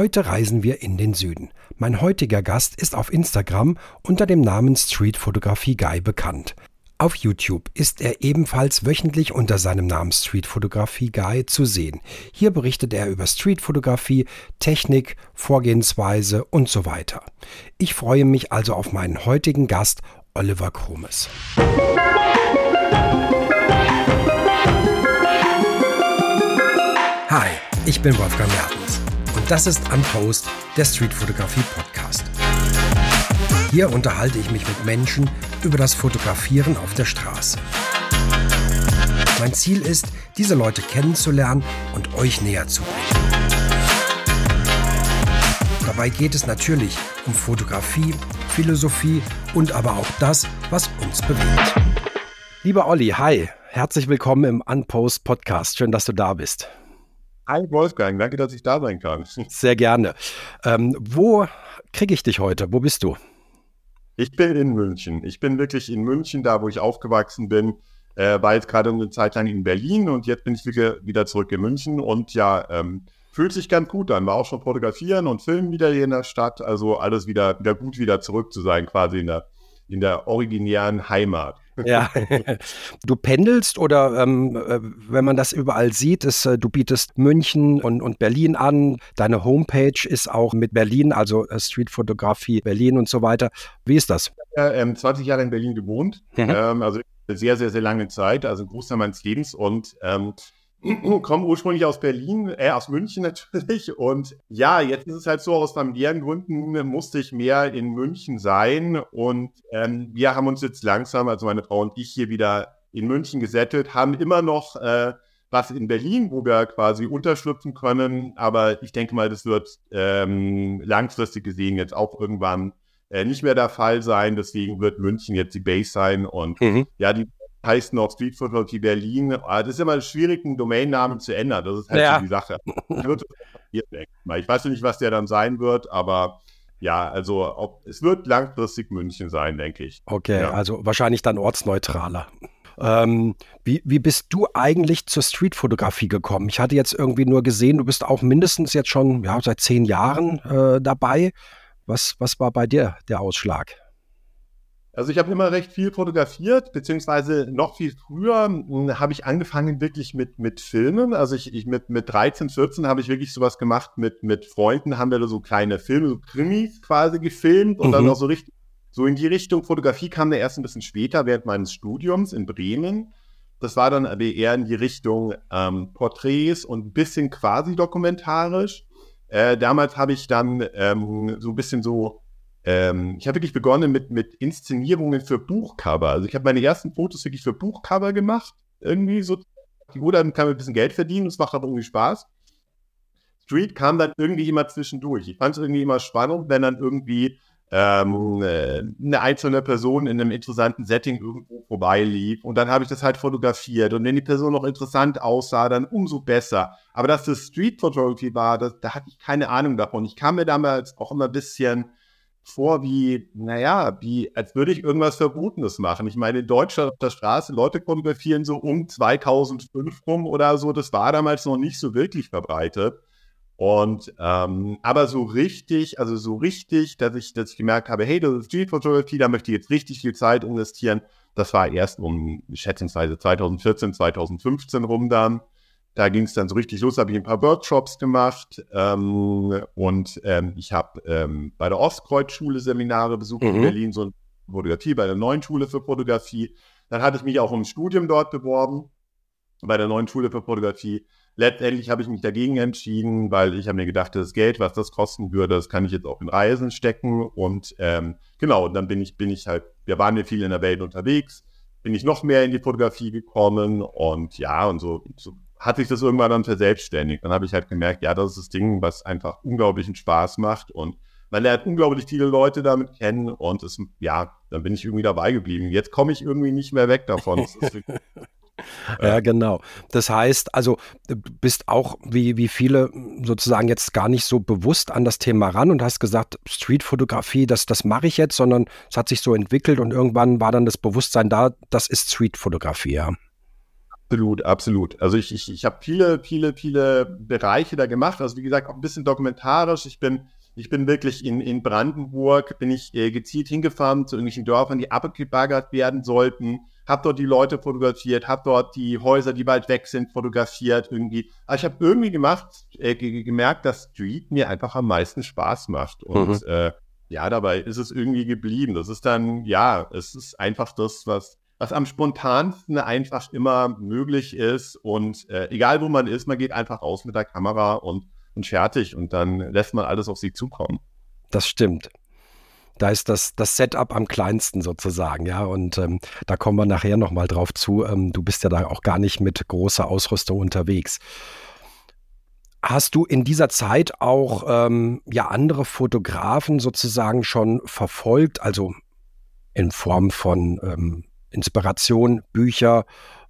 Heute reisen wir in den Süden. Mein heutiger Gast ist auf Instagram unter dem Namen Street Photography Guy bekannt. Auf YouTube ist er ebenfalls wöchentlich unter seinem Namen Street Photography Guy zu sehen. Hier berichtet er über Streetfotografie, Technik, Vorgehensweise und so weiter. Ich freue mich also auf meinen heutigen Gast Oliver Krumes. Hi, ich bin Wolfgang Mertens und das ist Unpost, der Streetfotografie Podcast. Hier unterhalte ich mich mit Menschen über das Fotografieren auf der Straße. Mein Ziel ist, diese Leute kennenzulernen und euch näher zu bringen. Dabei geht es natürlich um Fotografie, Philosophie und aber auch das, was uns bewegt. Lieber Olli, hi, herzlich willkommen im Unpost Podcast. Schön, dass du da bist. Hi Wolfgang, danke, dass ich da sein kann. Sehr gerne. Ähm, wo kriege ich dich heute? Wo bist du? Ich bin in München. Ich bin wirklich in München, da wo ich aufgewachsen bin. Äh, war jetzt gerade eine Zeit lang in Berlin und jetzt bin ich wieder zurück in München und ja, ähm, fühlt sich ganz gut an. War auch schon fotografieren und filmen wieder hier in der Stadt. Also alles wieder, wieder gut, wieder zurück zu sein, quasi in der, in der originären Heimat. Ja, du pendelst oder ähm, äh, wenn man das überall sieht, ist, äh, du bietest München und, und Berlin an. Deine Homepage ist auch mit Berlin, also äh, Streetfotografie Berlin und so weiter. Wie ist das? Ich habe ähm, 20 Jahre in Berlin gewohnt, mhm. ähm, also sehr, sehr, sehr lange Zeit, also ein Großteil meines Lebens und ähm, komme ursprünglich aus Berlin, äh, aus München natürlich. Und ja, jetzt ist es halt so, aus familiären Gründen musste ich mehr in München sein. Und ähm, wir haben uns jetzt langsam, also meine Frau und ich, hier wieder in München gesettelt, haben immer noch äh, was in Berlin, wo wir quasi unterschlüpfen können. Aber ich denke mal, das wird ähm, langfristig gesehen jetzt auch irgendwann äh, nicht mehr der Fall sein. Deswegen wird München jetzt die Base sein. Und mhm. ja, die heißt noch Street Photography Berlin. Aber das ist immer schwierig, einen Domainnamen zu ändern. Das ist halt ja. so die Sache. Ich weiß nicht, was der dann sein wird, aber ja, also ob, es wird langfristig München sein, denke ich. Okay, ja. also wahrscheinlich dann ortsneutraler. Ähm, wie, wie bist du eigentlich zur Streetfotografie gekommen? Ich hatte jetzt irgendwie nur gesehen, du bist auch mindestens jetzt schon ja, seit zehn Jahren äh, dabei. Was, was war bei dir der Ausschlag? Also ich habe immer recht viel fotografiert, beziehungsweise noch viel früher hm, habe ich angefangen wirklich mit, mit Filmen. Also ich, ich mit, mit 13, 14 habe ich wirklich sowas gemacht mit, mit Freunden, haben wir so kleine Filme, so Krimis quasi gefilmt und mhm. dann auch so richtig, so in die Richtung Fotografie kam der erst ein bisschen später während meines Studiums in Bremen. Das war dann aber eher in die Richtung ähm, Porträts und ein bisschen quasi dokumentarisch. Äh, damals habe ich dann ähm, so ein bisschen so ähm, ich habe wirklich begonnen mit, mit Inszenierungen für Buchcover. Also ich habe meine ersten Fotos wirklich für Buchcover gemacht. Irgendwie so. Gut, dann kann man ein bisschen Geld verdienen, das macht aber irgendwie Spaß. Street kam dann irgendwie immer zwischendurch. Ich fand es irgendwie immer spannend, wenn dann irgendwie ähm, äh, eine einzelne Person in einem interessanten Setting irgendwo vorbeilief. Und dann habe ich das halt fotografiert. Und wenn die Person noch interessant aussah, dann umso besser. Aber dass das Street Photography war, das, da hatte ich keine Ahnung davon. Ich kam mir damals auch immer ein bisschen vor wie, naja, wie, als würde ich irgendwas Verbotenes machen. Ich meine, in Deutschland auf der Straße, Leute fotografieren so um 2005 rum oder so. Das war damals noch nicht so wirklich verbreitet. Und, ähm, aber so richtig, also so richtig, dass ich, dass ich gemerkt habe, hey, das ist Street Photography, da möchte ich jetzt richtig viel Zeit investieren. Das war erst um schätzungsweise 2014, 2015 rum dann. Da ging es dann so richtig los, habe ich ein paar Workshops gemacht ähm, und ähm, ich habe ähm, bei der Ostkreuzschule Seminare besucht mhm. in Berlin, so Fotografie, bei der neuen Schule für Fotografie. Dann hatte ich mich auch um ein Studium dort beworben, bei der neuen Schule für Fotografie. Letztendlich habe ich mich dagegen entschieden, weil ich habe mir gedacht, das Geld, was das kosten würde, das kann ich jetzt auch in Reisen stecken. Und ähm, genau, dann bin ich, bin ich halt, wir waren ja viel in der Welt unterwegs, bin ich noch mehr in die Fotografie gekommen und ja, und so, so hat sich das irgendwann dann verselbstständigt. Dann habe ich halt gemerkt, ja, das ist das Ding, was einfach unglaublichen Spaß macht und man lernt unglaublich viele Leute damit kennen und es, ja, dann bin ich irgendwie dabei geblieben. Jetzt komme ich irgendwie nicht mehr weg davon. ja, genau. Das heißt, also du bist auch wie, wie viele sozusagen jetzt gar nicht so bewusst an das Thema ran und hast gesagt, Streetfotografie, das, das mache ich jetzt, sondern es hat sich so entwickelt und irgendwann war dann das Bewusstsein da, das ist Streetfotografie, ja. Absolut, absolut. Also ich, ich, ich habe viele, viele, viele Bereiche da gemacht. Also wie gesagt, auch ein bisschen dokumentarisch. Ich bin, ich bin wirklich in, in Brandenburg, bin ich äh, gezielt hingefahren zu irgendwelchen Dörfern, die abgebaggert werden sollten. Habe dort die Leute fotografiert, habe dort die Häuser, die bald weg sind, fotografiert irgendwie. Aber ich habe irgendwie gemacht, äh, gemerkt, dass Street mir einfach am meisten Spaß macht. Und mhm. äh, ja, dabei ist es irgendwie geblieben. Das ist dann, ja, es ist einfach das, was was am spontansten einfach immer möglich ist. Und äh, egal wo man ist, man geht einfach raus mit der Kamera und, und fertig und dann lässt man alles auf sie zukommen. Das stimmt. Da ist das, das Setup am kleinsten sozusagen, ja. Und ähm, da kommen wir nachher nochmal drauf zu. Ähm, du bist ja da auch gar nicht mit großer Ausrüstung unterwegs. Hast du in dieser Zeit auch ähm, ja andere Fotografen sozusagen schon verfolgt, also in Form von ähm, Inspiration, Bücher.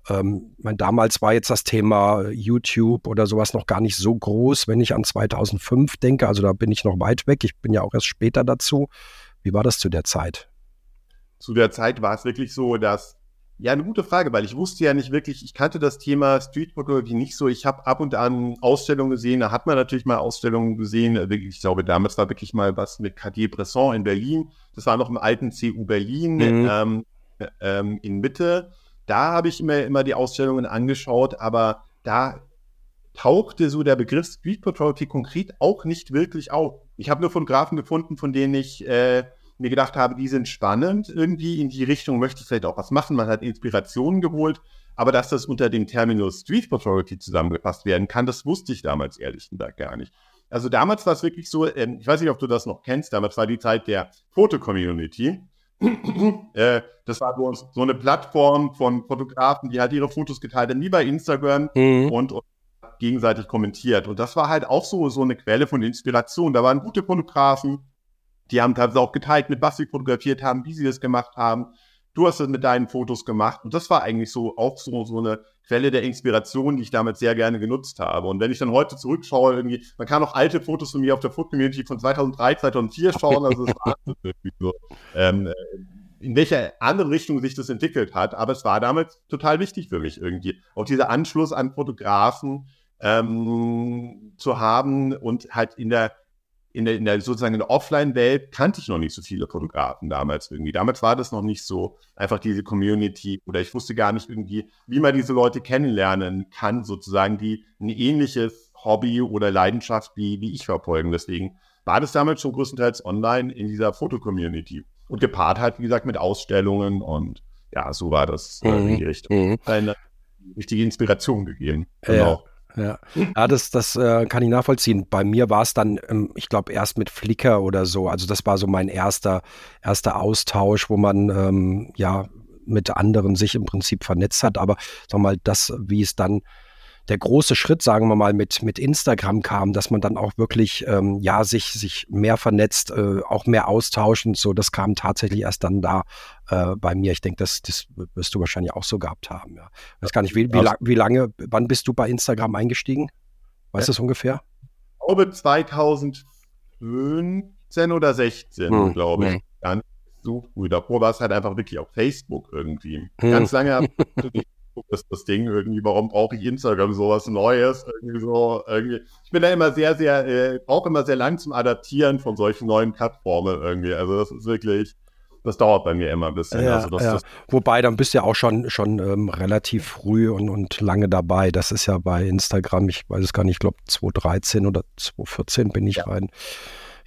Ähm, mein, damals war jetzt das Thema YouTube oder sowas noch gar nicht so groß, wenn ich an 2005 denke. Also da bin ich noch weit weg. Ich bin ja auch erst später dazu. Wie war das zu der Zeit? Zu der Zeit war es wirklich so, dass ja, eine gute Frage, weil ich wusste ja nicht wirklich, ich kannte das Thema Streetfotografie nicht so. Ich habe ab und an Ausstellungen gesehen, da hat man natürlich mal Ausstellungen gesehen. Ich glaube, damals war wirklich mal was mit Cartier-Bresson in Berlin. Das war noch im alten CU Berlin. Mhm. Ähm, ähm, in Mitte. Da habe ich immer, immer die Ausstellungen angeschaut, aber da tauchte so der Begriff Street Photography konkret auch nicht wirklich auf. Ich habe nur Fotografen gefunden, von denen ich äh, mir gedacht habe, die sind spannend. Irgendwie in die Richtung möchte ich vielleicht auch was machen. Man hat Inspirationen geholt. Aber dass das unter dem Terminus Street Photography zusammengefasst werden kann, das wusste ich damals ehrlich gesagt gar nicht. Also damals war es wirklich so, ähm, ich weiß nicht, ob du das noch kennst, damals war die Zeit der Foto-Community. äh, das war so, so eine Plattform von Fotografen, die halt ihre Fotos geteilt haben, wie bei Instagram mhm. und, und, gegenseitig kommentiert. Und das war halt auch so, so eine Quelle von Inspiration. Da waren gute Fotografen, die haben teilweise auch geteilt, mit was sie fotografiert haben, wie sie das gemacht haben. Du hast das mit deinen Fotos gemacht. Und das war eigentlich so auch so, so eine Quelle der Inspiration, die ich damit sehr gerne genutzt habe. Und wenn ich dann heute zurückschaue, irgendwie, man kann auch alte Fotos von mir auf der Food Community von 2003, 2004 schauen. Also es war wirklich so, ähm, äh, in welcher anderen Richtung sich das entwickelt hat. Aber es war damals total wichtig für mich irgendwie. Auch dieser Anschluss an Fotografen ähm, zu haben und halt in der in der, in der sozusagen in der Offline-Welt kannte ich noch nicht so viele Fotografen damals irgendwie. Damals war das noch nicht so einfach diese Community oder ich wusste gar nicht irgendwie, wie man diese Leute kennenlernen kann, sozusagen, die ein ähnliches Hobby oder Leidenschaft wie, wie ich verfolgen. Deswegen war das damals schon größtenteils online in dieser Foto-Community und gepaart halt, wie gesagt, mit Ausstellungen und ja, so war das äh, in die mhm. Richtung. Mhm. Eine richtige Inspiration gegeben. Genau. Ja. Ja, ja das, das äh, kann ich nachvollziehen. Bei mir war es dann, ähm, ich glaube, erst mit Flickr oder so. Also das war so mein erster, erster Austausch, wo man ähm, ja mit anderen sich im Prinzip vernetzt hat. Aber sag mal, das, wie es dann der große Schritt, sagen wir mal, mit, mit Instagram kam, dass man dann auch wirklich, ähm, ja, sich, sich mehr vernetzt, äh, auch mehr austauscht und so, das kam tatsächlich erst dann da äh, bei mir. Ich denke, das, das wirst du wahrscheinlich auch so gehabt haben, ja. Ich weiß gar nicht, wie, wie, la wie lange, wann bist du bei Instagram eingestiegen? Weißt du ja. es ungefähr? Ich glaube 2015 oder 16, hm. glaube ich. Hm. Ganz so früh. Davor war es halt einfach wirklich auf Facebook irgendwie. Hm. Ganz lange das, das Ding irgendwie, warum brauche ich Instagram sowas Neues? Irgendwie so, irgendwie. Ich bin da immer sehr, sehr, äh, brauche immer sehr lang zum Adaptieren von solchen neuen Plattformen irgendwie. Also das ist wirklich, das dauert bei mir immer ein bisschen. Ja, also das, ja. das Wobei, dann bist du ja auch schon, schon ähm, relativ früh und, und lange dabei. Das ist ja bei Instagram, ich weiß es gar nicht, ich glaube 2013 oder 2014 bin ich ja. rein.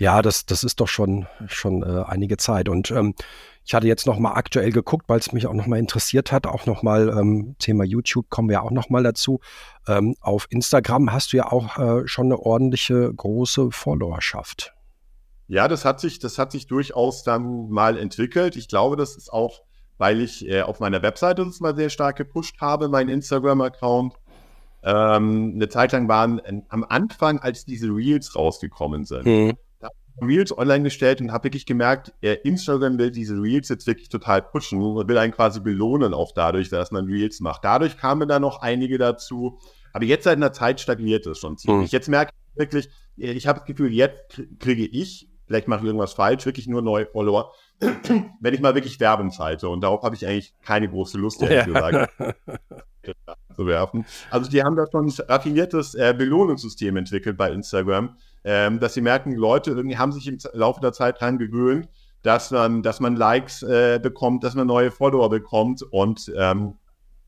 Ja, das, das ist doch schon, schon äh, einige Zeit. Und ähm, ich hatte jetzt noch mal aktuell geguckt, weil es mich auch noch mal interessiert hat, auch noch mal ähm, Thema YouTube kommen wir auch noch mal dazu. Ähm, auf Instagram hast du ja auch äh, schon eine ordentliche große Followerschaft. Ja, das hat sich, das hat sich durchaus dann mal entwickelt. Ich glaube, das ist auch, weil ich äh, auf meiner Webseite das mal sehr stark gepusht habe, mein Instagram-Account. Ähm, eine Zeit lang waren äh, am Anfang, als diese Reels rausgekommen sind, mhm. Reels online gestellt und habe wirklich gemerkt, Instagram will diese Reels jetzt wirklich total pushen und will einen quasi belohnen auch dadurch, dass man Reels macht. Dadurch kamen da noch einige dazu. Aber jetzt seit einer Zeit stagniert es schon ziemlich. Mhm. Jetzt merke ich wirklich, ich habe das Gefühl, jetzt kriege ich vielleicht mache ich irgendwas falsch, wirklich nur neue Follower, wenn ich mal wirklich Werbung schalte. Und darauf habe ich eigentlich keine große Lust, ehrlich ja. gesagt, zu werfen. Also die haben da schon ein raffiniertes äh, Belohnungssystem entwickelt bei Instagram, ähm, dass sie merken, Leute irgendwie haben sich im Laufe der Zeit dran gewöhnt, dass man, dass man Likes äh, bekommt, dass man neue Follower bekommt und ähm,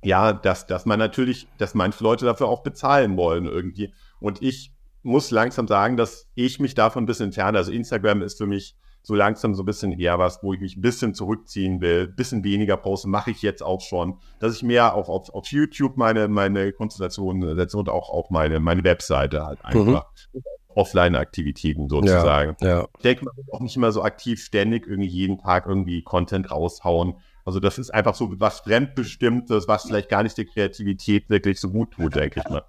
ja, dass, dass man natürlich, dass manche Leute dafür auch bezahlen wollen irgendwie. Und ich muss langsam sagen, dass ich mich davon ein bisschen entferne. Also Instagram ist für mich so langsam so ein bisschen eher was, wo ich mich ein bisschen zurückziehen will, ein bisschen weniger posten, mache ich jetzt auch schon, dass ich mehr auf, auf, auf YouTube meine, meine Konzentration setze und auch auf meine, meine Webseite halt mhm. einfach. Mhm. Offline-Aktivitäten sozusagen. Ja, ja. Ich denke, man muss auch nicht immer so aktiv ständig irgendwie jeden Tag irgendwie Content raushauen. Also das ist einfach so was Fremdbestimmtes, was vielleicht gar nicht der Kreativität wirklich so gut tut, denke ich mal.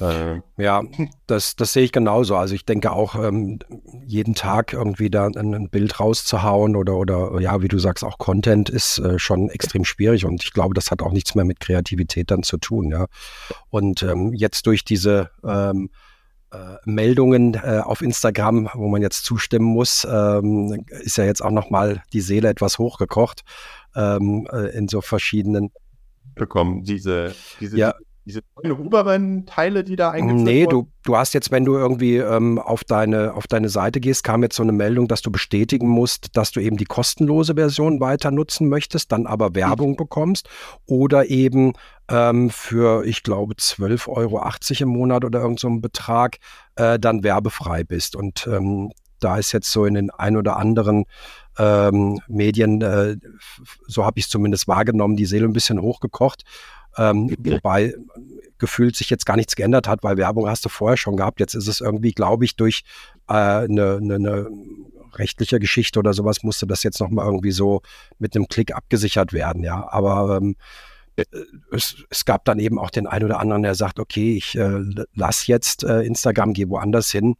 Äh, ja, das, das sehe ich genauso. Also ich denke auch, ähm, jeden Tag irgendwie da ein, ein, Bild rauszuhauen oder, oder ja, wie du sagst, auch Content ist äh, schon extrem schwierig und ich glaube, das hat auch nichts mehr mit Kreativität dann zu tun, ja. Und ähm, jetzt durch diese ähm, äh, Meldungen äh, auf Instagram, wo man jetzt zustimmen muss, ähm, ist ja jetzt auch nochmal die Seele etwas hochgekocht ähm, äh, in so verschiedenen bekommen, diese, diese ja diese neuen Huberman-Teile, die da eingeführt Nee, wurden? du, du hast jetzt, wenn du irgendwie ähm, auf, deine, auf deine Seite gehst, kam jetzt so eine Meldung, dass du bestätigen musst, dass du eben die kostenlose Version weiter nutzen möchtest, dann aber Werbung mhm. bekommst oder eben ähm, für, ich glaube, 12,80 Euro im Monat oder irgendeinen so Betrag äh, dann werbefrei bist. Und ähm, da ist jetzt so in den ein oder anderen ähm, Medien, äh, so habe ich es zumindest wahrgenommen, die Seele ein bisschen hochgekocht. Ähm, wobei gefühlt sich jetzt gar nichts geändert hat, weil Werbung hast du vorher schon gehabt. Jetzt ist es irgendwie, glaube ich, durch eine äh, ne, ne, ne rechtliche Geschichte oder sowas musste das jetzt nochmal irgendwie so mit einem Klick abgesichert werden, ja. Aber ähm, äh, es, es, gab dann eben auch den einen oder anderen, der sagt, okay, ich äh, lass jetzt äh, Instagram, gehe woanders hin.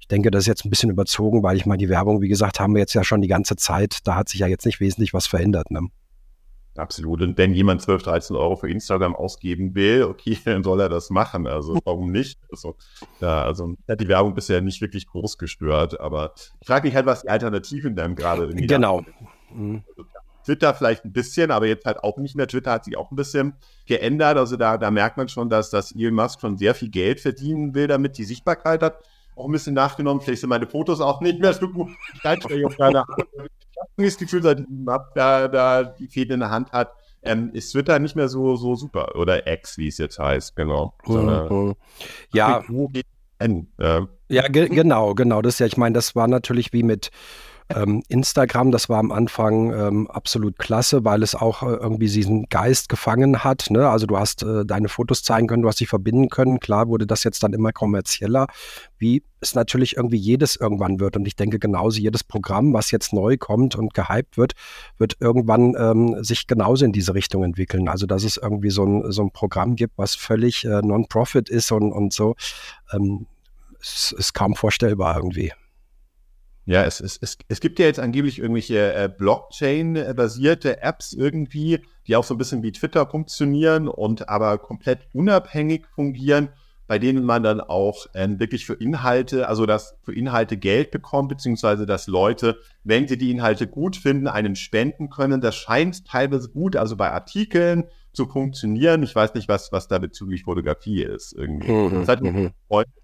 Ich denke, das ist jetzt ein bisschen überzogen, weil ich meine, die Werbung, wie gesagt, haben wir jetzt ja schon die ganze Zeit. Da hat sich ja jetzt nicht wesentlich was verändert. Ne? Absolut. Und wenn jemand 12, 13 Euro für Instagram ausgeben will, okay, dann soll er das machen. Also warum nicht? Also, ja, also hat die Werbung bisher nicht wirklich groß gestört, aber ich frage mich halt, was die Alternativen dann gerade irgendwie Genau. Mhm. Twitter vielleicht ein bisschen, aber jetzt halt auch nicht mehr. Twitter hat sich auch ein bisschen geändert. Also da, da merkt man schon, dass, dass Elon Musk schon sehr viel Geld verdienen will, damit die Sichtbarkeit hat auch ein bisschen nachgenommen. Vielleicht sind meine Fotos auch nicht mehr so gut. Ich keine das Gefühl, seit da, da die Fäden in der Hand hat, ähm, ist Twitter nicht mehr so, so super. Oder X, wie es jetzt heißt, genau. Ja. Ja, ge genau, genau. Das ja, ich meine, das war natürlich wie mit ähm, Instagram, das war am Anfang ähm, absolut klasse, weil es auch äh, irgendwie diesen Geist gefangen hat. Ne? Also du hast äh, deine Fotos zeigen können, du hast sie verbinden können. Klar wurde das jetzt dann immer kommerzieller, wie es natürlich irgendwie jedes irgendwann wird. Und ich denke genauso jedes Programm, was jetzt neu kommt und gehypt wird, wird irgendwann ähm, sich genauso in diese Richtung entwickeln. Also dass es irgendwie so ein, so ein Programm gibt, was völlig äh, non-profit ist und, und so, ähm, ist, ist kaum vorstellbar irgendwie. Ja, es, es, es, es gibt ja jetzt angeblich irgendwelche äh, Blockchain-basierte Apps irgendwie, die auch so ein bisschen wie Twitter funktionieren und aber komplett unabhängig fungieren, bei denen man dann auch äh, wirklich für Inhalte, also dass für Inhalte Geld bekommt, beziehungsweise dass Leute, wenn sie die Inhalte gut finden, einen spenden können. Das scheint teilweise gut, also bei Artikeln zu funktionieren. Ich weiß nicht, was, was da bezüglich Fotografie ist irgendwie. Mhm, das hat mir mhm.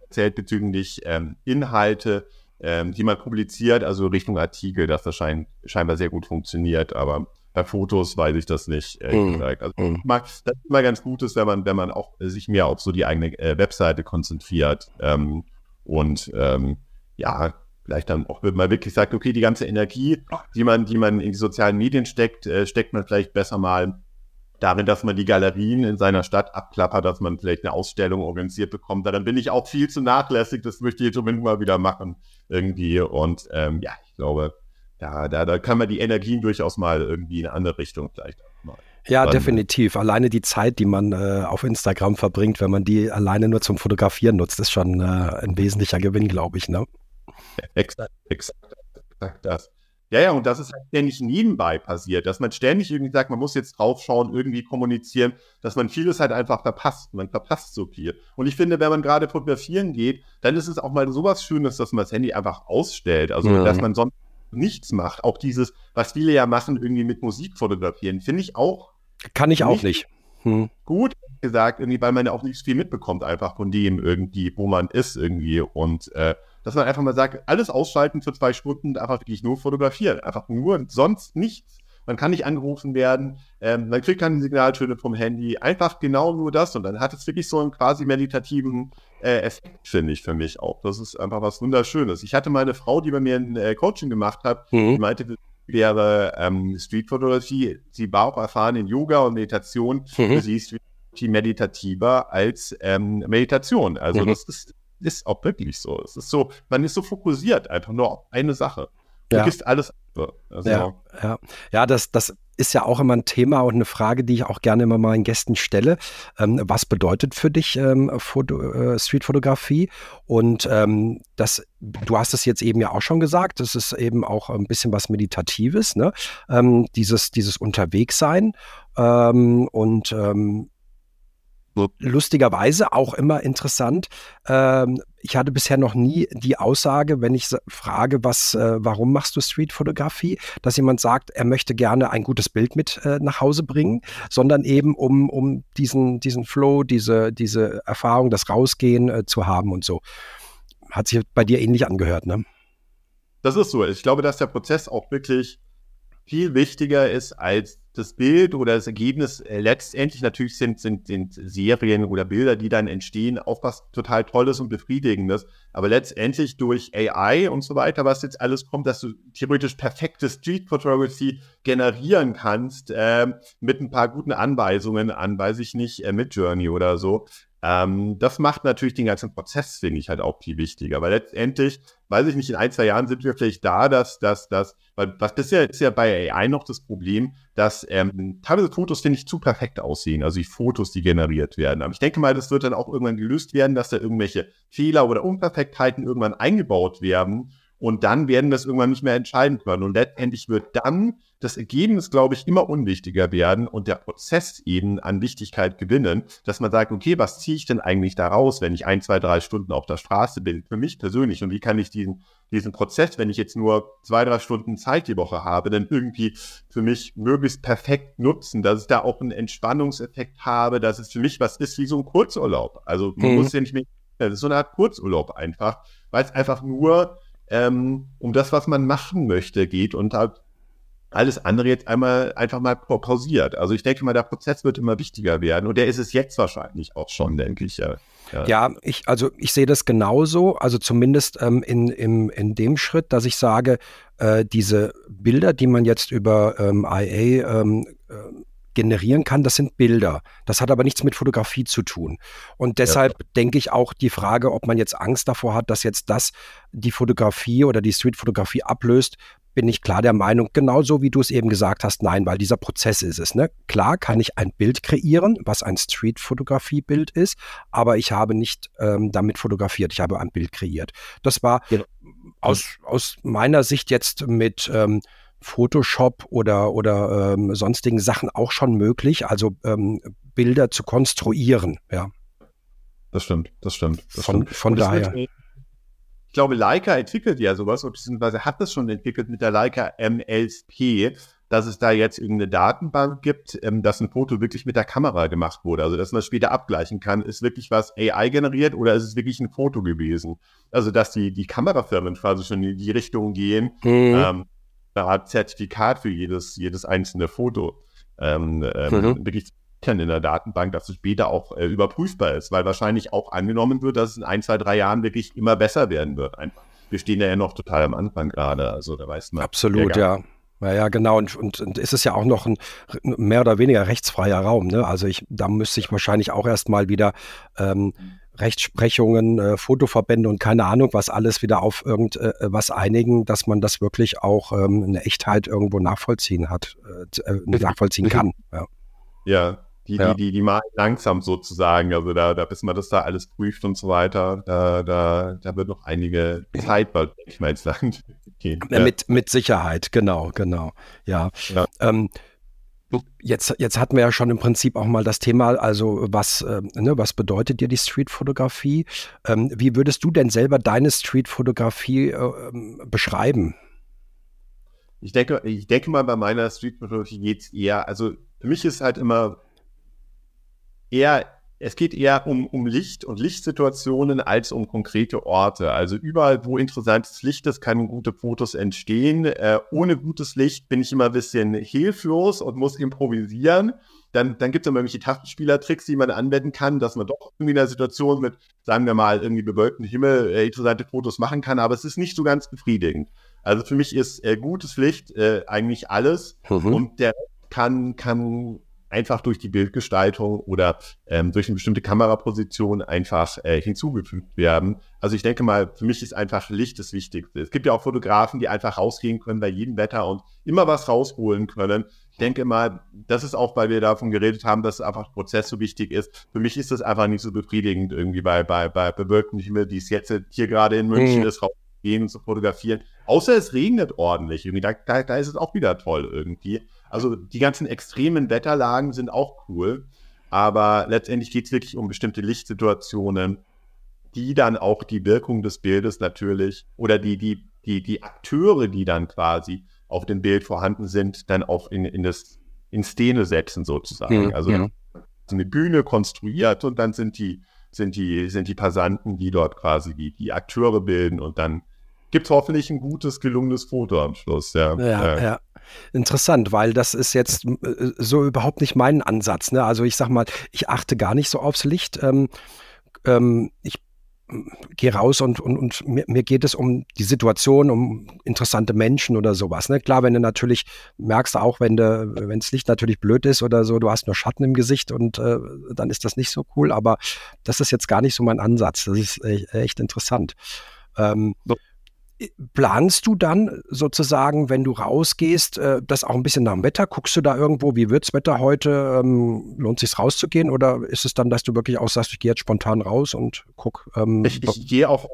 Erzählt bezüglich ähm, Inhalte ähm, die man publiziert, also Richtung Artikel, dass das schein, scheinbar sehr gut funktioniert, aber bei Fotos weiß ich das nicht, mm. gesagt. Also mm. mag, das ist immer ganz gut ist, wenn man, wenn man auch sich mehr auf so die eigene äh, Webseite konzentriert ähm, und ähm, ja, vielleicht dann auch mal wirklich sagt, okay, die ganze Energie, die man, die man in die sozialen Medien steckt, äh, steckt man vielleicht besser mal darin, dass man die Galerien in seiner Stadt abklappert, dass man vielleicht eine Ausstellung organisiert bekommt. Daran bin ich auch viel zu nachlässig. Das möchte ich jetzt unbedingt mal wieder machen irgendwie. Und ähm, ja, ich glaube, da, da, da kann man die Energien durchaus mal irgendwie in eine andere Richtung vielleicht mal. Ja, Dann, definitiv. Alleine die Zeit, die man äh, auf Instagram verbringt, wenn man die alleine nur zum Fotografieren nutzt, ist schon äh, ein wesentlicher Gewinn, glaube ich. Ne? Exakt, exakt, exakt das. Ja, ja, und das ist halt ständig nebenbei passiert, dass man ständig irgendwie sagt, man muss jetzt draufschauen, irgendwie kommunizieren, dass man vieles halt einfach verpasst. Man verpasst so viel. Und ich finde, wenn man gerade fotografieren geht, dann ist es auch mal sowas Schönes, dass man das Handy einfach ausstellt. Also, ja. dass man sonst nichts macht. Auch dieses, was viele ja machen, irgendwie mit Musik fotografieren, finde ich auch. Kann ich auch nicht. Hm. Gut gesagt, irgendwie, weil man ja auch nicht so viel mitbekommt, einfach von dem irgendwie, wo man ist irgendwie. Und äh, dass man einfach mal sagt, alles ausschalten für zwei Stunden, einfach wirklich nur fotografieren. Einfach nur und sonst nichts. Man kann nicht angerufen werden, ähm, man kriegt keine Signaltöne vom Handy, einfach genau nur das und dann hat es wirklich so einen quasi meditativen äh, Effekt, finde ich, für mich auch. Das ist einfach was Wunderschönes. Ich hatte meine Frau, die bei mir ein äh, Coaching gemacht hat, mhm. die meinte, wäre ähm, Streetfotografie, sie war auch erfahren in Yoga und Meditation, mhm. sie ist meditativer als ähm, Meditation. Also mhm. das ist ist auch wirklich so. Es ist so, man ist so fokussiert einfach nur auf eine Sache. Du ja. alles also, ja, ja. ja, das, das ist ja auch immer ein Thema und eine Frage, die ich auch gerne immer meinen Gästen stelle. Ähm, was bedeutet für dich ähm, Foto, äh, Streetfotografie? Und ähm, das, du hast es jetzt eben ja auch schon gesagt, das ist eben auch ein bisschen was Meditatives, ne? Ähm, dieses, dieses Unterwegssein. Ähm, und lustigerweise auch immer interessant. Ähm, ich hatte bisher noch nie die Aussage, wenn ich frage, was, äh, warum machst du Streetfotografie, dass jemand sagt, er möchte gerne ein gutes Bild mit äh, nach Hause bringen, sondern eben um, um diesen, diesen Flow, diese, diese Erfahrung, das Rausgehen äh, zu haben und so. Hat sich bei dir ähnlich angehört, ne? Das ist so. Ich glaube, dass der Prozess auch wirklich viel wichtiger ist als das Bild oder das Ergebnis. Äh, letztendlich natürlich sind, sind, sind Serien oder Bilder, die dann entstehen, auch was total Tolles und Befriedigendes. Aber letztendlich durch AI und so weiter, was jetzt alles kommt, dass du theoretisch perfekte Street Photography generieren kannst, äh, mit ein paar guten Anweisungen an, weiß ich nicht, äh, mit Journey oder so. Ähm, das macht natürlich den ganzen Prozess, finde ich, halt auch viel wichtiger. Weil letztendlich, weiß ich nicht, in ein, zwei Jahren sind wir vielleicht da, dass, dass, dass, weil was bisher ist ja bei AI noch das Problem, dass ähm, teilweise Fotos, finde ich, zu perfekt aussehen. Also die Fotos, die generiert werden. Aber ich denke mal, das wird dann auch irgendwann gelöst werden, dass da irgendwelche Fehler oder Unperfektheiten irgendwann eingebaut werden und dann werden wir es irgendwann nicht mehr entscheiden können. Und letztendlich wird dann das Ergebnis, glaube ich, immer unwichtiger werden und der Prozess eben an Wichtigkeit gewinnen, dass man sagt, okay, was ziehe ich denn eigentlich daraus, wenn ich ein, zwei, drei Stunden auf der Straße bin, für mich persönlich und wie kann ich diesen, diesen Prozess, wenn ich jetzt nur zwei, drei Stunden Zeit die Woche habe, dann irgendwie für mich möglichst perfekt nutzen, dass ich da auch einen Entspannungseffekt habe, dass es für mich was ist wie so ein Kurzurlaub. Also man mhm. muss ja nicht mehr, das ist so eine Art Kurzurlaub einfach, weil es einfach nur ähm, um das, was man machen möchte, geht und halt alles andere jetzt einmal einfach mal pausiert. Also ich denke mal, der Prozess wird immer wichtiger werden und der ist es jetzt wahrscheinlich auch schon, denke ich. Ja, ja. ja ich, also ich sehe das genauso, also zumindest ähm, in, in, in dem Schritt, dass ich sage, äh, diese Bilder, die man jetzt über ähm, IA ähm, äh, generieren kann, das sind Bilder. Das hat aber nichts mit Fotografie zu tun. Und deshalb ja. denke ich auch die Frage, ob man jetzt Angst davor hat, dass jetzt das die Fotografie oder die Streetfotografie ablöst, bin ich klar der Meinung, genauso wie du es eben gesagt hast, nein, weil dieser Prozess ist es. Ne? Klar kann ich ein Bild kreieren, was ein Streetfotografie-Bild ist, aber ich habe nicht ähm, damit fotografiert, ich habe ein Bild kreiert. Das war genau. aus, aus meiner Sicht jetzt mit ähm, Photoshop oder, oder ähm, sonstigen Sachen auch schon möglich, also ähm, Bilder zu konstruieren, ja. Das stimmt, das stimmt. Das von stimmt. von daher. Wird, ich glaube, Leica entwickelt ja sowas, beziehungsweise hat das schon entwickelt mit der Leica MLP, dass es da jetzt irgendeine Datenbank gibt, ähm, dass ein Foto wirklich mit der Kamera gemacht wurde. Also, dass man später abgleichen kann, ist wirklich was AI generiert oder ist es wirklich ein Foto gewesen? Also, dass die, die Kamerafirmen quasi schon in die Richtung gehen, mhm. ähm, Zertifikat für jedes, jedes einzelne Foto ähm, ähm, mhm. wirklich in der Datenbank, dass es später auch äh, überprüfbar ist, weil wahrscheinlich auch angenommen wird, dass es in ein, zwei, drei Jahren wirklich immer besser werden wird. Einfach. Wir stehen ja noch total am Anfang gerade, also da weiß man. Absolut, ja. Ja, ja, genau. Und, und, und ist es ja auch noch ein mehr oder weniger rechtsfreier Raum. Ne? Also ich, da müsste ich wahrscheinlich auch erstmal wieder ähm, Rechtsprechungen, äh, Fotoverbände und keine Ahnung, was alles wieder auf irgendwas äh, einigen, dass man das wirklich auch ähm, eine Echtheit irgendwo nachvollziehen hat, äh, äh nachvollziehen kann. Ja, ja die, ja. die, die, die malen langsam sozusagen. Also da, da bis man das da alles prüft und so weiter, da, da, da wird noch einige Zeit, weil ich mal jetzt sagen, gehen. Mit, mit Sicherheit, genau, genau. Ja. ja. Ähm, Jetzt, jetzt hatten wir ja schon im Prinzip auch mal das Thema, also was, äh, ne, was bedeutet dir die Streetfotografie? Ähm, wie würdest du denn selber deine Streetfotografie äh, ähm, beschreiben? Ich denke, ich denke mal, bei meiner Streetfotografie geht es eher, also für mich ist halt immer eher es geht eher um, um Licht und Lichtsituationen als um konkrete Orte. Also überall, wo interessantes Licht ist, können gute Fotos entstehen. Äh, ohne gutes Licht bin ich immer ein bisschen hilflos und muss improvisieren. Dann, dann gibt es immer irgendwelche Tastenspielertricks, die man anwenden kann, dass man doch irgendwie in einer Situation mit, sagen wir mal, irgendwie bewölkten Himmel äh, interessante Fotos machen kann. Aber es ist nicht so ganz befriedigend. Also für mich ist äh, gutes Licht äh, eigentlich alles. Mhm. Und der kann, kann einfach durch die Bildgestaltung oder ähm, durch eine bestimmte Kameraposition einfach äh, hinzugefügt werden. Also ich denke mal, für mich ist einfach Licht das Wichtigste. Es gibt ja auch Fotografen, die einfach rausgehen können bei jedem Wetter und immer was rausholen können. Ich denke mal, das ist auch, weil wir davon geredet haben, dass einfach Prozess so wichtig ist. Für mich ist das einfach nicht so befriedigend irgendwie bei, bei, bei bewölkten Himmel, die es jetzt hier gerade in München mhm. ist, rausgehen und zu fotografieren. Außer es regnet ordentlich. Irgendwie, da, da, da ist es auch wieder toll irgendwie. Also die ganzen extremen Wetterlagen sind auch cool, aber letztendlich geht es wirklich um bestimmte Lichtsituationen, die dann auch die Wirkung des Bildes natürlich oder die, die, die, die Akteure, die dann quasi auf dem Bild vorhanden sind, dann auch in, in, das, in Szene setzen sozusagen. Mhm, also ja. eine Bühne konstruiert und dann sind die, sind die, sind die Passanten, die dort quasi die, die Akteure bilden und dann gibt es hoffentlich ein gutes, gelungenes Foto am Schluss. Ja, ja. ja. Interessant, weil das ist jetzt äh, so überhaupt nicht mein Ansatz. Ne? Also ich sag mal, ich achte gar nicht so aufs Licht. Ähm, ähm, ich gehe raus und, und, und mir, mir, geht es um die Situation, um interessante Menschen oder sowas. Ne? Klar, wenn du natürlich merkst, auch wenn das Licht natürlich blöd ist oder so, du hast nur Schatten im Gesicht und äh, dann ist das nicht so cool, aber das ist jetzt gar nicht so mein Ansatz. Das ist echt, echt interessant. Ähm, Planst du dann sozusagen, wenn du rausgehst, äh, das auch ein bisschen nach dem Wetter? Guckst du da irgendwo, wie wird's Wetter heute? Ähm, lohnt sich rauszugehen? Oder ist es dann, dass du wirklich auch sagst, ich gehe jetzt spontan raus und guck? Ähm, ich, ich gehe auch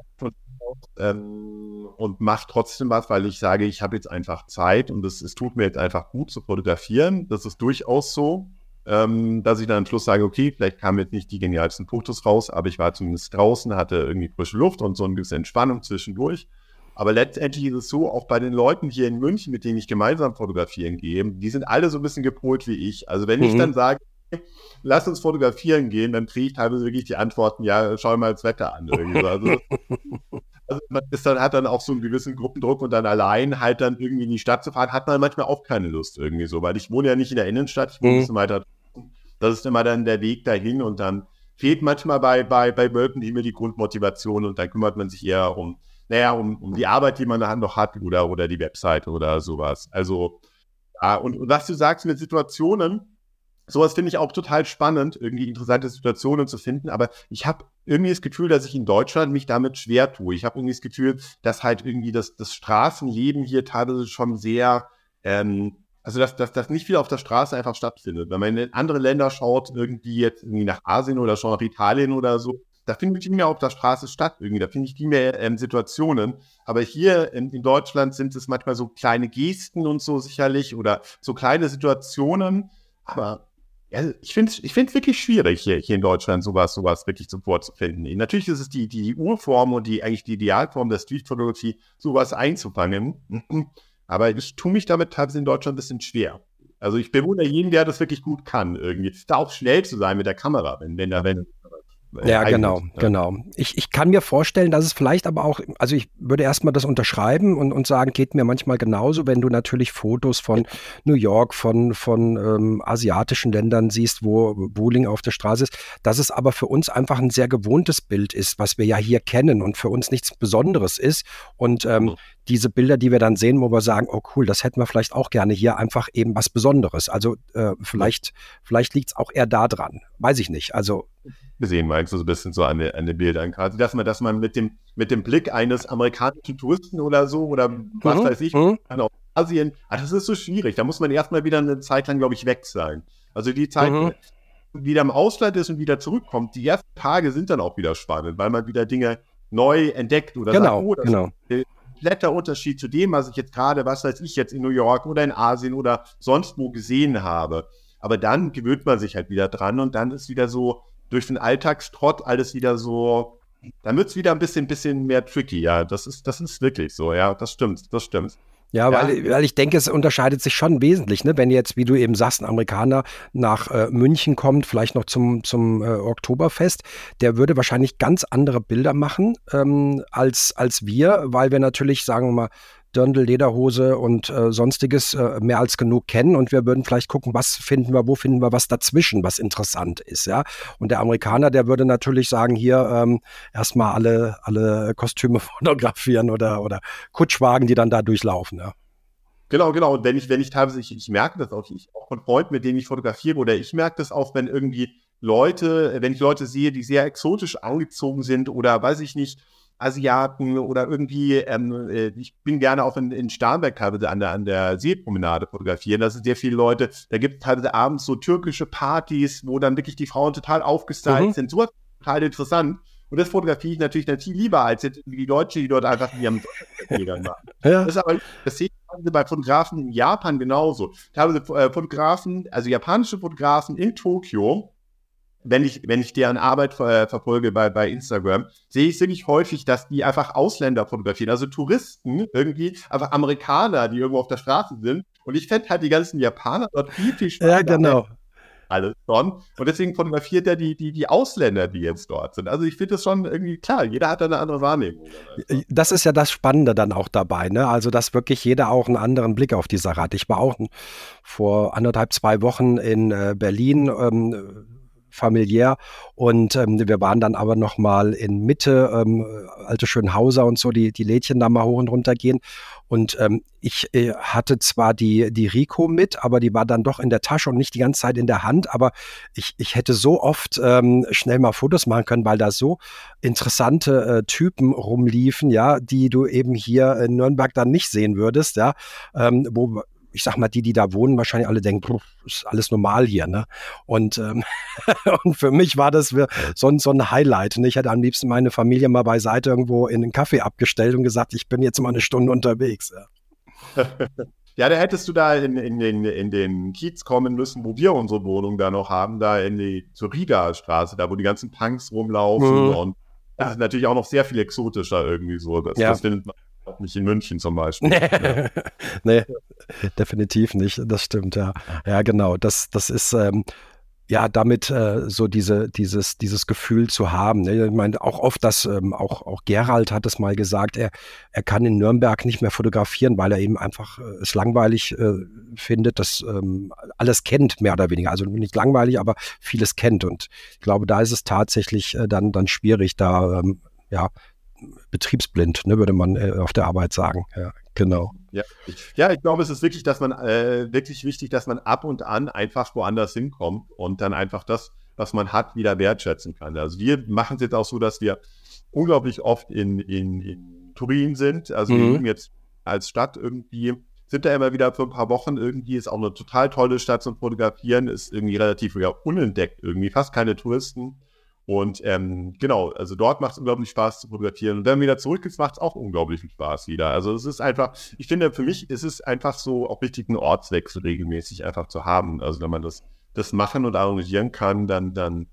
ähm, und mache trotzdem was, weil ich sage, ich habe jetzt einfach Zeit und es, es tut mir jetzt einfach gut zu fotografieren. Das ist durchaus so, ähm, dass ich dann am Schluss sage, okay, vielleicht kamen jetzt nicht die genialsten Fotos raus, aber ich war zumindest draußen, hatte irgendwie frische Luft und so ein bisschen Entspannung zwischendurch. Aber letztendlich ist es so, auch bei den Leuten hier in München, mit denen ich gemeinsam fotografieren gehe, die sind alle so ein bisschen gepolt wie ich. Also wenn mhm. ich dann sage, lass uns fotografieren gehen, dann kriege ich teilweise wirklich die Antworten, ja, schau mal das Wetter an. Also, also, man ist dann, hat dann auch so einen gewissen Gruppendruck und dann allein halt dann irgendwie in die Stadt zu fahren, hat man manchmal auch keine Lust irgendwie so, weil ich wohne ja nicht in der Innenstadt, ich wohne mhm. ein bisschen weiter. Das ist immer dann der Weg dahin und dann fehlt manchmal bei, bei, bei Wölken immer die Grundmotivation und dann kümmert man sich eher um naja, um, um die Arbeit, die man da noch hat oder, oder die Website oder sowas. Also, ja, und, und was du sagst mit Situationen, sowas finde ich auch total spannend, irgendwie interessante Situationen zu finden, aber ich habe irgendwie das Gefühl, dass ich in Deutschland mich damit schwer tue. Ich habe irgendwie das Gefühl, dass halt irgendwie das, das Straßenleben hier teilweise schon sehr, ähm, also dass, dass, dass nicht viel auf der Straße einfach stattfindet. Wenn man in andere Länder schaut, irgendwie jetzt irgendwie nach Asien oder schon nach Italien oder so, da finde ich die mehr auf der Straße statt irgendwie, da finde ich die mehr ähm, Situationen. Aber hier in, in, Deutschland sind es manchmal so kleine Gesten und so sicherlich oder so kleine Situationen. Aber ja, ich finde es ich wirklich schwierig, hier, hier in Deutschland sowas, sowas wirklich so vorzufinden. Natürlich ist es die, die, Urform und die eigentlich die Idealform der Streetfotografie, sowas einzufangen. Aber ich tue mich damit teilweise in Deutschland ein bisschen schwer. Also ich bewundere jeden, der das wirklich gut kann, irgendwie. Da auch schnell zu sein mit der Kamera, wenn, wenn da, wenn ja, genau, ja. genau. Ich, ich kann mir vorstellen, dass es vielleicht aber auch, also ich würde erstmal das unterschreiben und, und sagen, geht mir manchmal genauso, wenn du natürlich Fotos von New York, von, von ähm, asiatischen Ländern siehst, wo Bowling auf der Straße ist, dass es aber für uns einfach ein sehr gewohntes Bild ist, was wir ja hier kennen und für uns nichts Besonderes ist. Und ähm, mhm. diese Bilder, die wir dann sehen, wo wir sagen, oh cool, das hätten wir vielleicht auch gerne hier, einfach eben was Besonderes. Also äh, vielleicht, vielleicht liegt es auch eher da dran. Weiß ich nicht. Also gesehen, meinst du so ein bisschen so den Bildern quasi, dass man, dass man mit dem, mit dem Blick eines amerikanischen Touristen oder so oder was mhm. weiß ich, mhm. aus Asien, ah, das ist so schwierig. Da muss man erstmal wieder eine Zeit lang, glaube ich, weg sein. Also die Zeit, mhm. wieder im Ausland ist und wieder zurückkommt, die ersten Tage sind dann auch wieder spannend, weil man wieder Dinge neu entdeckt oder genau, sagt, oh, das genau. kompletter Unterschied zu dem, was ich jetzt gerade, was weiß ich, jetzt in New York oder in Asien oder sonst wo gesehen habe. Aber dann gewöhnt man sich halt wieder dran und dann ist wieder so durch den Alltagstrott alles wieder so, dann wird es wieder ein bisschen, bisschen mehr tricky, ja. Das ist, das ist wirklich so, ja, das stimmt, das stimmt. Ja, Weil, weil ich denke, es unterscheidet sich schon wesentlich, ne? wenn jetzt, wie du eben sagst, ein Amerikaner nach äh, München kommt, vielleicht noch zum, zum äh, Oktoberfest, der würde wahrscheinlich ganz andere Bilder machen ähm, als, als wir, weil wir natürlich, sagen wir mal, Dirndl, Lederhose und äh, sonstiges äh, mehr als genug kennen und wir würden vielleicht gucken, was finden wir, wo finden wir was dazwischen, was interessant ist, ja. Und der Amerikaner, der würde natürlich sagen, hier ähm, erstmal alle, alle Kostüme fotografieren oder, oder Kutschwagen, die dann da durchlaufen, ja. Genau, genau. Und wenn ich, wenn ich teilweise, ich, ich merke das auch, ich, auch von Freunden, mit denen ich fotografiere, oder ich merke das auch, wenn irgendwie Leute, wenn ich Leute sehe, die sehr exotisch angezogen sind oder weiß ich nicht, Asiaten oder irgendwie, ähm, äh, ich bin gerne auch in, in Starnberg teilweise an der, an der Seepromenade fotografieren. Da sind sehr viele Leute, da gibt es teilweise abends so türkische Partys, wo dann wirklich die Frauen total aufgestylt mhm. sind. So total interessant. Und das fotografiere ich natürlich natürlich lieber als jetzt die Leute, die dort einfach die am machen. Ja. Das ist aber, das sehe ich bei Fotografen in Japan genauso. Teilweise äh, Fotografen, also japanische Fotografen in Tokio, wenn ich, wenn ich deren Arbeit ver verfolge bei, bei Instagram, sehe ich wirklich häufig, dass die einfach Ausländer fotografieren, also Touristen irgendwie, einfach Amerikaner, die irgendwo auf der Straße sind. Und ich fände halt die ganzen Japaner dort viel, viel spannender. Ja, genau. Alles schon. Und deswegen fotografiert er die, die, die Ausländer, die jetzt dort sind. Also ich finde das schon irgendwie klar, jeder hat da eine andere Wahrnehmung. Das ist ja das Spannende dann auch dabei, ne? Also, dass wirklich jeder auch einen anderen Blick auf die Sache hat. Ich war auch vor anderthalb, zwei Wochen in äh, Berlin. Ähm, familiär. Und ähm, wir waren dann aber noch mal in Mitte, ähm, alte Schönhauser und so, die, die Lädchen da mal hoch und runter gehen. Und ähm, ich äh, hatte zwar die, die Rico mit, aber die war dann doch in der Tasche und nicht die ganze Zeit in der Hand. Aber ich, ich hätte so oft ähm, schnell mal Fotos machen können, weil da so interessante äh, Typen rumliefen, ja, die du eben hier in Nürnberg dann nicht sehen würdest, ja, ähm, wo ich sag mal, die, die da wohnen, wahrscheinlich alle denken, ist alles normal hier, ne? Und, ähm, und für mich war das so, so ein Highlight. Ne? Ich hätte am liebsten meine Familie mal beiseite irgendwo in den Kaffee abgestellt und gesagt, ich bin jetzt mal eine Stunde unterwegs. Ja. Ja, da hättest du da in, in, den, in den Kiez kommen müssen, wo wir unsere Wohnung da noch haben, da in die zur Riga-Straße, da wo die ganzen Punks rumlaufen mhm. und das ist natürlich auch noch sehr viel exotischer irgendwie so. Das, ja. das findet man auch nicht in München zum Beispiel. ja. nee, definitiv nicht. Das stimmt, ja. Ja, genau. Das, das ist, ähm, ja, damit äh, so diese, dieses, dieses Gefühl zu haben. Ne? Ich meine, auch oft, dass ähm, auch, auch Gerald hat es mal gesagt, er, er kann in Nürnberg nicht mehr fotografieren, weil er eben einfach äh, es langweilig äh, findet, dass ähm, alles kennt, mehr oder weniger. Also nicht langweilig, aber vieles kennt. Und ich glaube, da ist es tatsächlich äh, dann, dann schwierig, da ähm, ja, betriebsblind, ne, würde man äh, auf der Arbeit sagen. Ja, genau. Ja, ich, ja, ich glaube, es ist wirklich, dass man äh, wirklich wichtig, dass man ab und an einfach woanders hinkommt und dann einfach das, was man hat, wieder wertschätzen kann. Also wir machen es jetzt auch so, dass wir unglaublich oft in, in, in Turin sind. Also mhm. wir jetzt als Stadt irgendwie sind da immer wieder für ein paar Wochen irgendwie, ist auch eine total tolle Stadt zum Fotografieren, ist irgendwie relativ ja, unentdeckt irgendwie, fast keine Touristen. Und ähm, genau, also dort macht es unglaublich Spaß zu fotografieren. Und wenn man wieder zurück ist, macht es auch unglaublich viel Spaß wieder. Also es ist einfach, ich finde, für mich ist es einfach so auch wichtig, einen Ortswechsel regelmäßig einfach zu haben. Also wenn man das, das machen und arrangieren kann, dann, dann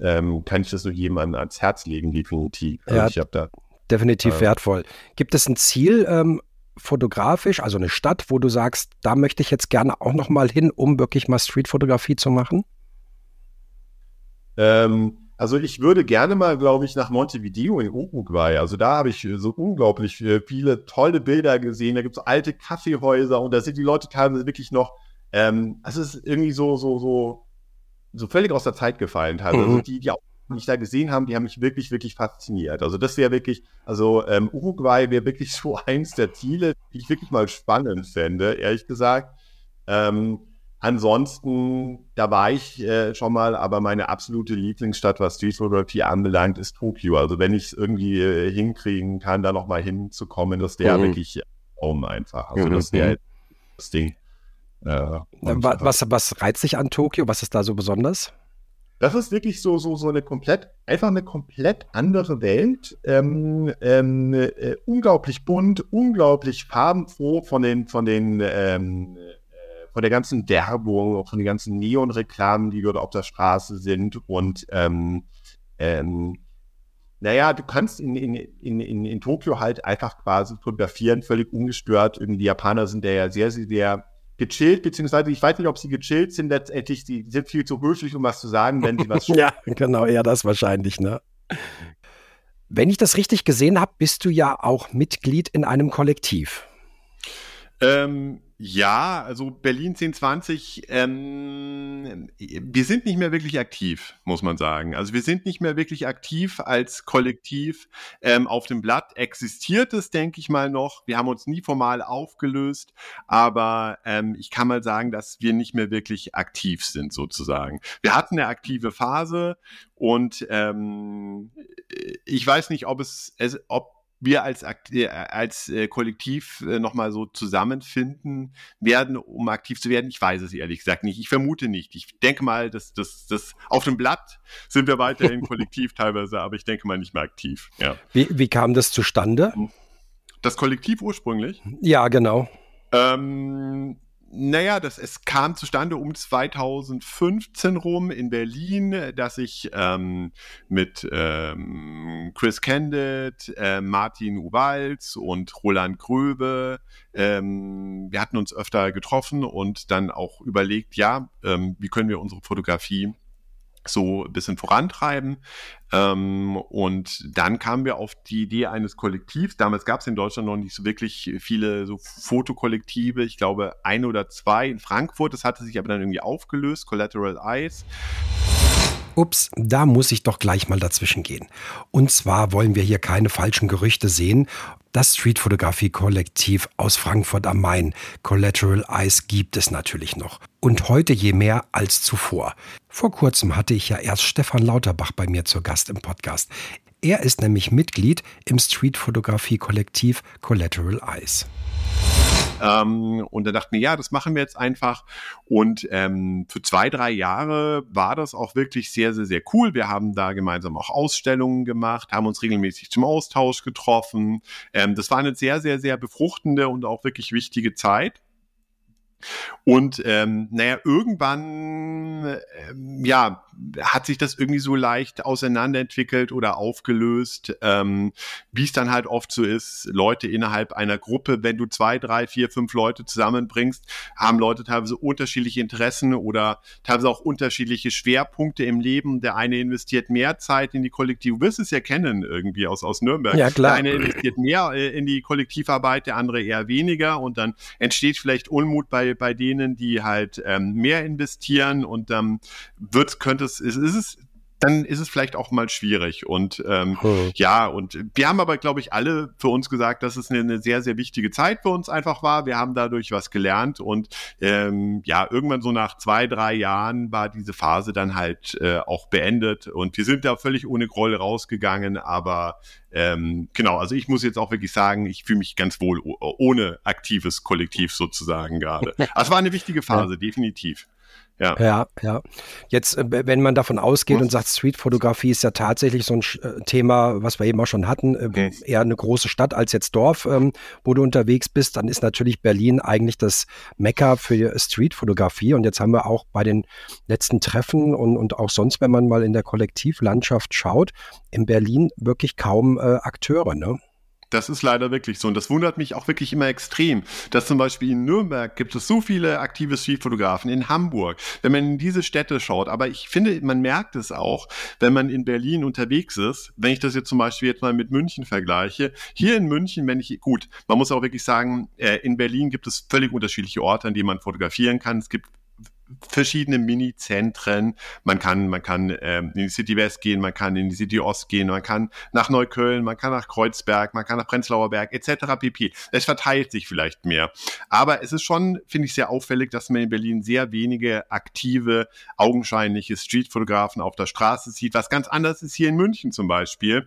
ähm, kann ich das nur jemandem ans Herz legen, definitiv. Also ja, ich habe da definitiv äh, wertvoll. Gibt es ein Ziel, ähm, fotografisch, also eine Stadt, wo du sagst, da möchte ich jetzt gerne auch noch mal hin, um wirklich mal Streetfotografie zu machen? Ähm, also ich würde gerne mal, glaube ich, nach Montevideo in Uruguay. Also da habe ich so unglaublich viele tolle Bilder gesehen. Da gibt es alte Kaffeehäuser und da sind die Leute teilweise wirklich noch, ähm, also es ist irgendwie so, so, so, so völlig aus der Zeit gefallen teilweise. Mhm. Also die, die auch die ich da gesehen habe, die haben mich wirklich, wirklich fasziniert. Also das wäre wirklich, also ähm, Uruguay wäre wirklich so eins der Ziele, die ich wirklich mal spannend fände, ehrlich gesagt. Ähm, Ansonsten, da war ich äh, schon mal, aber meine absolute Lieblingsstadt, was Street Photography anbelangt, ist Tokio. Also wenn ich es irgendwie äh, hinkriegen kann, da nochmal hinzukommen, das wäre mhm. wirklich um einfach. Also das wäre mhm. das Ding. Äh, was, was reizt sich an Tokio? Was ist da so besonders? Das ist wirklich so, so, so eine komplett, einfach eine komplett andere Welt. Ähm, ähm, äh, unglaublich bunt, unglaublich farbenfroh von den, von den, ähm, äh, von der ganzen Werbung, von den ganzen Neon-Reklamen, die dort auf der Straße sind und ähm, ähm, naja, du kannst in, in, in, in, in Tokio halt einfach quasi fotografieren, völlig ungestört. Irgendwie die Japaner sind ja sehr, sehr, sehr gechillt, beziehungsweise ich weiß nicht, ob sie gechillt sind, letztendlich, sie sind viel zu höflich, um was zu sagen, wenn sie was. ja, genau, eher das wahrscheinlich, ne? Wenn ich das richtig gesehen habe, bist du ja auch Mitglied in einem Kollektiv. Ähm, ja, also Berlin 1020, ähm, wir sind nicht mehr wirklich aktiv, muss man sagen. Also wir sind nicht mehr wirklich aktiv als Kollektiv. Ähm, auf dem Blatt existiert es, denke ich mal noch. Wir haben uns nie formal aufgelöst, aber ähm, ich kann mal sagen, dass wir nicht mehr wirklich aktiv sind, sozusagen. Wir hatten eine aktive Phase und ähm, ich weiß nicht, ob es, ob wir als, äh, als äh, Kollektiv äh, nochmal so zusammenfinden werden, um aktiv zu werden? Ich weiß es ehrlich gesagt nicht. Ich vermute nicht. Ich denke mal, dass das dass auf dem Blatt sind wir weiterhin kollektiv teilweise, aber ich denke mal nicht mehr aktiv. Ja. Wie, wie kam das zustande? Das Kollektiv ursprünglich? Ja, genau. Ähm, naja, das, es kam zustande um 2015 rum in Berlin, dass ich ähm, mit ähm, Chris Candid, äh, Martin Uwalz und Roland Gröbe, ähm, wir hatten uns öfter getroffen und dann auch überlegt, ja, ähm, wie können wir unsere Fotografie so ein bisschen vorantreiben. Ähm, und dann kamen wir auf die Idee eines Kollektivs. Damals gab es in Deutschland noch nicht so wirklich viele so Fotokollektive. Ich glaube, ein oder zwei in Frankfurt. Das hatte sich aber dann irgendwie aufgelöst. Collateral Eyes. Ups, da muss ich doch gleich mal dazwischen gehen. Und zwar wollen wir hier keine falschen Gerüchte sehen. Das Streetfotografie-Kollektiv aus Frankfurt am Main, Collateral Eyes, gibt es natürlich noch. Und heute je mehr als zuvor. Vor kurzem hatte ich ja erst Stefan Lauterbach bei mir zur Gast im Podcast. Er ist nämlich Mitglied im Streetfotografie-Kollektiv Collateral Eyes. Ähm, und da dachten wir, ja, das machen wir jetzt einfach. Und ähm, für zwei, drei Jahre war das auch wirklich sehr, sehr, sehr cool. Wir haben da gemeinsam auch Ausstellungen gemacht, haben uns regelmäßig zum Austausch getroffen. Ähm, das war eine sehr, sehr, sehr befruchtende und auch wirklich wichtige Zeit. Und ähm, naja, irgendwann, ähm, ja, hat sich das irgendwie so leicht auseinanderentwickelt oder aufgelöst, ähm, wie es dann halt oft so ist. Leute innerhalb einer Gruppe, wenn du zwei, drei, vier, fünf Leute zusammenbringst, haben Leute teilweise unterschiedliche Interessen oder teilweise auch unterschiedliche Schwerpunkte im Leben. Der eine investiert mehr Zeit in die Kollektiv, du wirst es ja kennen irgendwie aus, aus Nürnberg. Ja, klar. Der eine investiert mehr äh, in die Kollektivarbeit, der andere eher weniger und dann entsteht vielleicht Unmut bei, bei denen, die halt ähm, mehr investieren und dann ähm, wird, könnte es, ist, ist es dann ist es vielleicht auch mal schwierig. Und ähm, hm. ja, und wir haben aber, glaube ich, alle für uns gesagt, dass es eine, eine, sehr, sehr wichtige Zeit für uns einfach war. Wir haben dadurch was gelernt und ähm, ja, irgendwann so nach zwei, drei Jahren war diese Phase dann halt äh, auch beendet und wir sind da völlig ohne Groll rausgegangen, aber ähm, genau, also ich muss jetzt auch wirklich sagen, ich fühle mich ganz wohl ohne aktives Kollektiv sozusagen gerade. Es war eine wichtige Phase, ja. definitiv. Ja. ja, ja. Jetzt, äh, wenn man davon ausgeht und sagt, Streetfotografie ist ja tatsächlich so ein äh, Thema, was wir eben auch schon hatten, okay. Äh, eher eine große Stadt als jetzt Dorf, ähm, wo du unterwegs bist, dann ist natürlich Berlin eigentlich das Mekka für Streetfotografie. Und jetzt haben wir auch bei den letzten Treffen und, und auch sonst, wenn man mal in der Kollektivlandschaft schaut, in Berlin wirklich kaum äh, Akteure, ne? Das ist leider wirklich so. Und das wundert mich auch wirklich immer extrem, dass zum Beispiel in Nürnberg gibt es so viele aktive Streetfotografen, in Hamburg, wenn man in diese Städte schaut. Aber ich finde, man merkt es auch, wenn man in Berlin unterwegs ist. Wenn ich das jetzt zum Beispiel jetzt mal mit München vergleiche. Hier in München, wenn ich, gut, man muss auch wirklich sagen, äh, in Berlin gibt es völlig unterschiedliche Orte, an denen man fotografieren kann. Es gibt verschiedene Mini-Zentren. Man kann, man kann ähm, in die City West gehen, man kann in die City Ost gehen, man kann nach Neukölln, man kann nach Kreuzberg, man kann nach Prenzlauer Berg etc. pp. Es verteilt sich vielleicht mehr. Aber es ist schon, finde ich, sehr auffällig, dass man in Berlin sehr wenige aktive, augenscheinliche Streetfotografen auf der Straße sieht. Was ganz anders ist hier in München zum Beispiel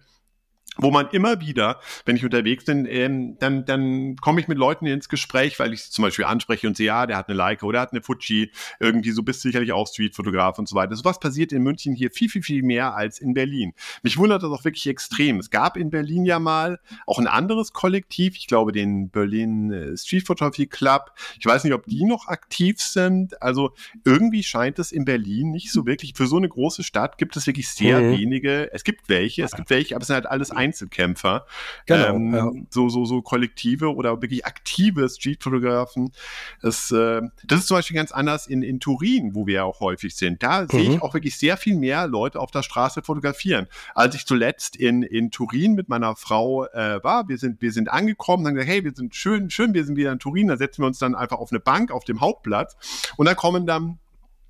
wo man immer wieder, wenn ich unterwegs bin, ähm, dann, dann komme ich mit Leuten ins Gespräch, weil ich sie zum Beispiel anspreche und sehe, ja, der hat eine Leica oder hat eine Fuji, irgendwie so bist sicherlich auch Streetfotograf und so weiter. Sowas passiert in München hier viel, viel, viel mehr als in Berlin. Mich wundert das auch wirklich extrem. Es gab in Berlin ja mal auch ein anderes Kollektiv, ich glaube den Berlin äh, Street Photography Club. Ich weiß nicht, ob die noch aktiv sind. Also irgendwie scheint es in Berlin nicht so wirklich, für so eine große Stadt gibt es wirklich sehr mhm. wenige, es gibt welche, es gibt welche, aber es sind halt alles Einzelkämpfer. Genau, ähm, ja. so, so, so kollektive oder wirklich aktive Streetfotografen. Das, äh, das ist zum Beispiel ganz anders in, in Turin, wo wir ja auch häufig sind. Da mhm. sehe ich mhm. auch wirklich sehr viel mehr Leute auf der Straße fotografieren. Als ich zuletzt in, in Turin mit meiner Frau äh, war, wir sind, wir sind angekommen, dann gesagt, hey, wir sind schön, schön, wir sind wieder in Turin, da setzen wir uns dann einfach auf eine Bank auf dem Hauptplatz und dann kommen dann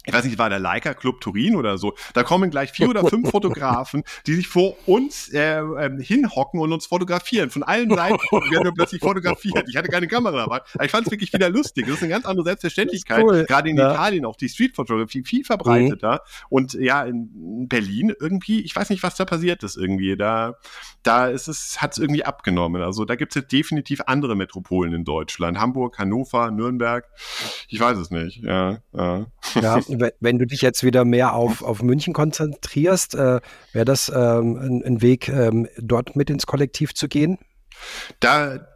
ich weiß nicht, war der Leica Club Turin oder so. Da kommen gleich vier oder fünf Fotografen, die sich vor uns äh, äh, hinhocken und uns fotografieren. Von allen Seiten werden wir plötzlich fotografiert. Ich hatte keine Kamera dabei. Aber ich fand es wirklich wieder lustig. Das ist eine ganz andere Selbstverständlichkeit. Cool. Gerade in ja. Italien auch die Street-Fotografie viel verbreiteter. Mhm. Und ja, in Berlin irgendwie, ich weiß nicht, was da passiert ist irgendwie. Da, da ist es, hat es irgendwie abgenommen. Also da gibt es jetzt definitiv andere Metropolen in Deutschland. Hamburg, Hannover, Nürnberg. Ich weiß es nicht. Ja, ja. ja wenn du dich jetzt wieder mehr auf, auf München konzentrierst, äh, wäre das ähm, ein, ein, Weg, ähm, dort mit ins Kollektiv zu gehen? Da,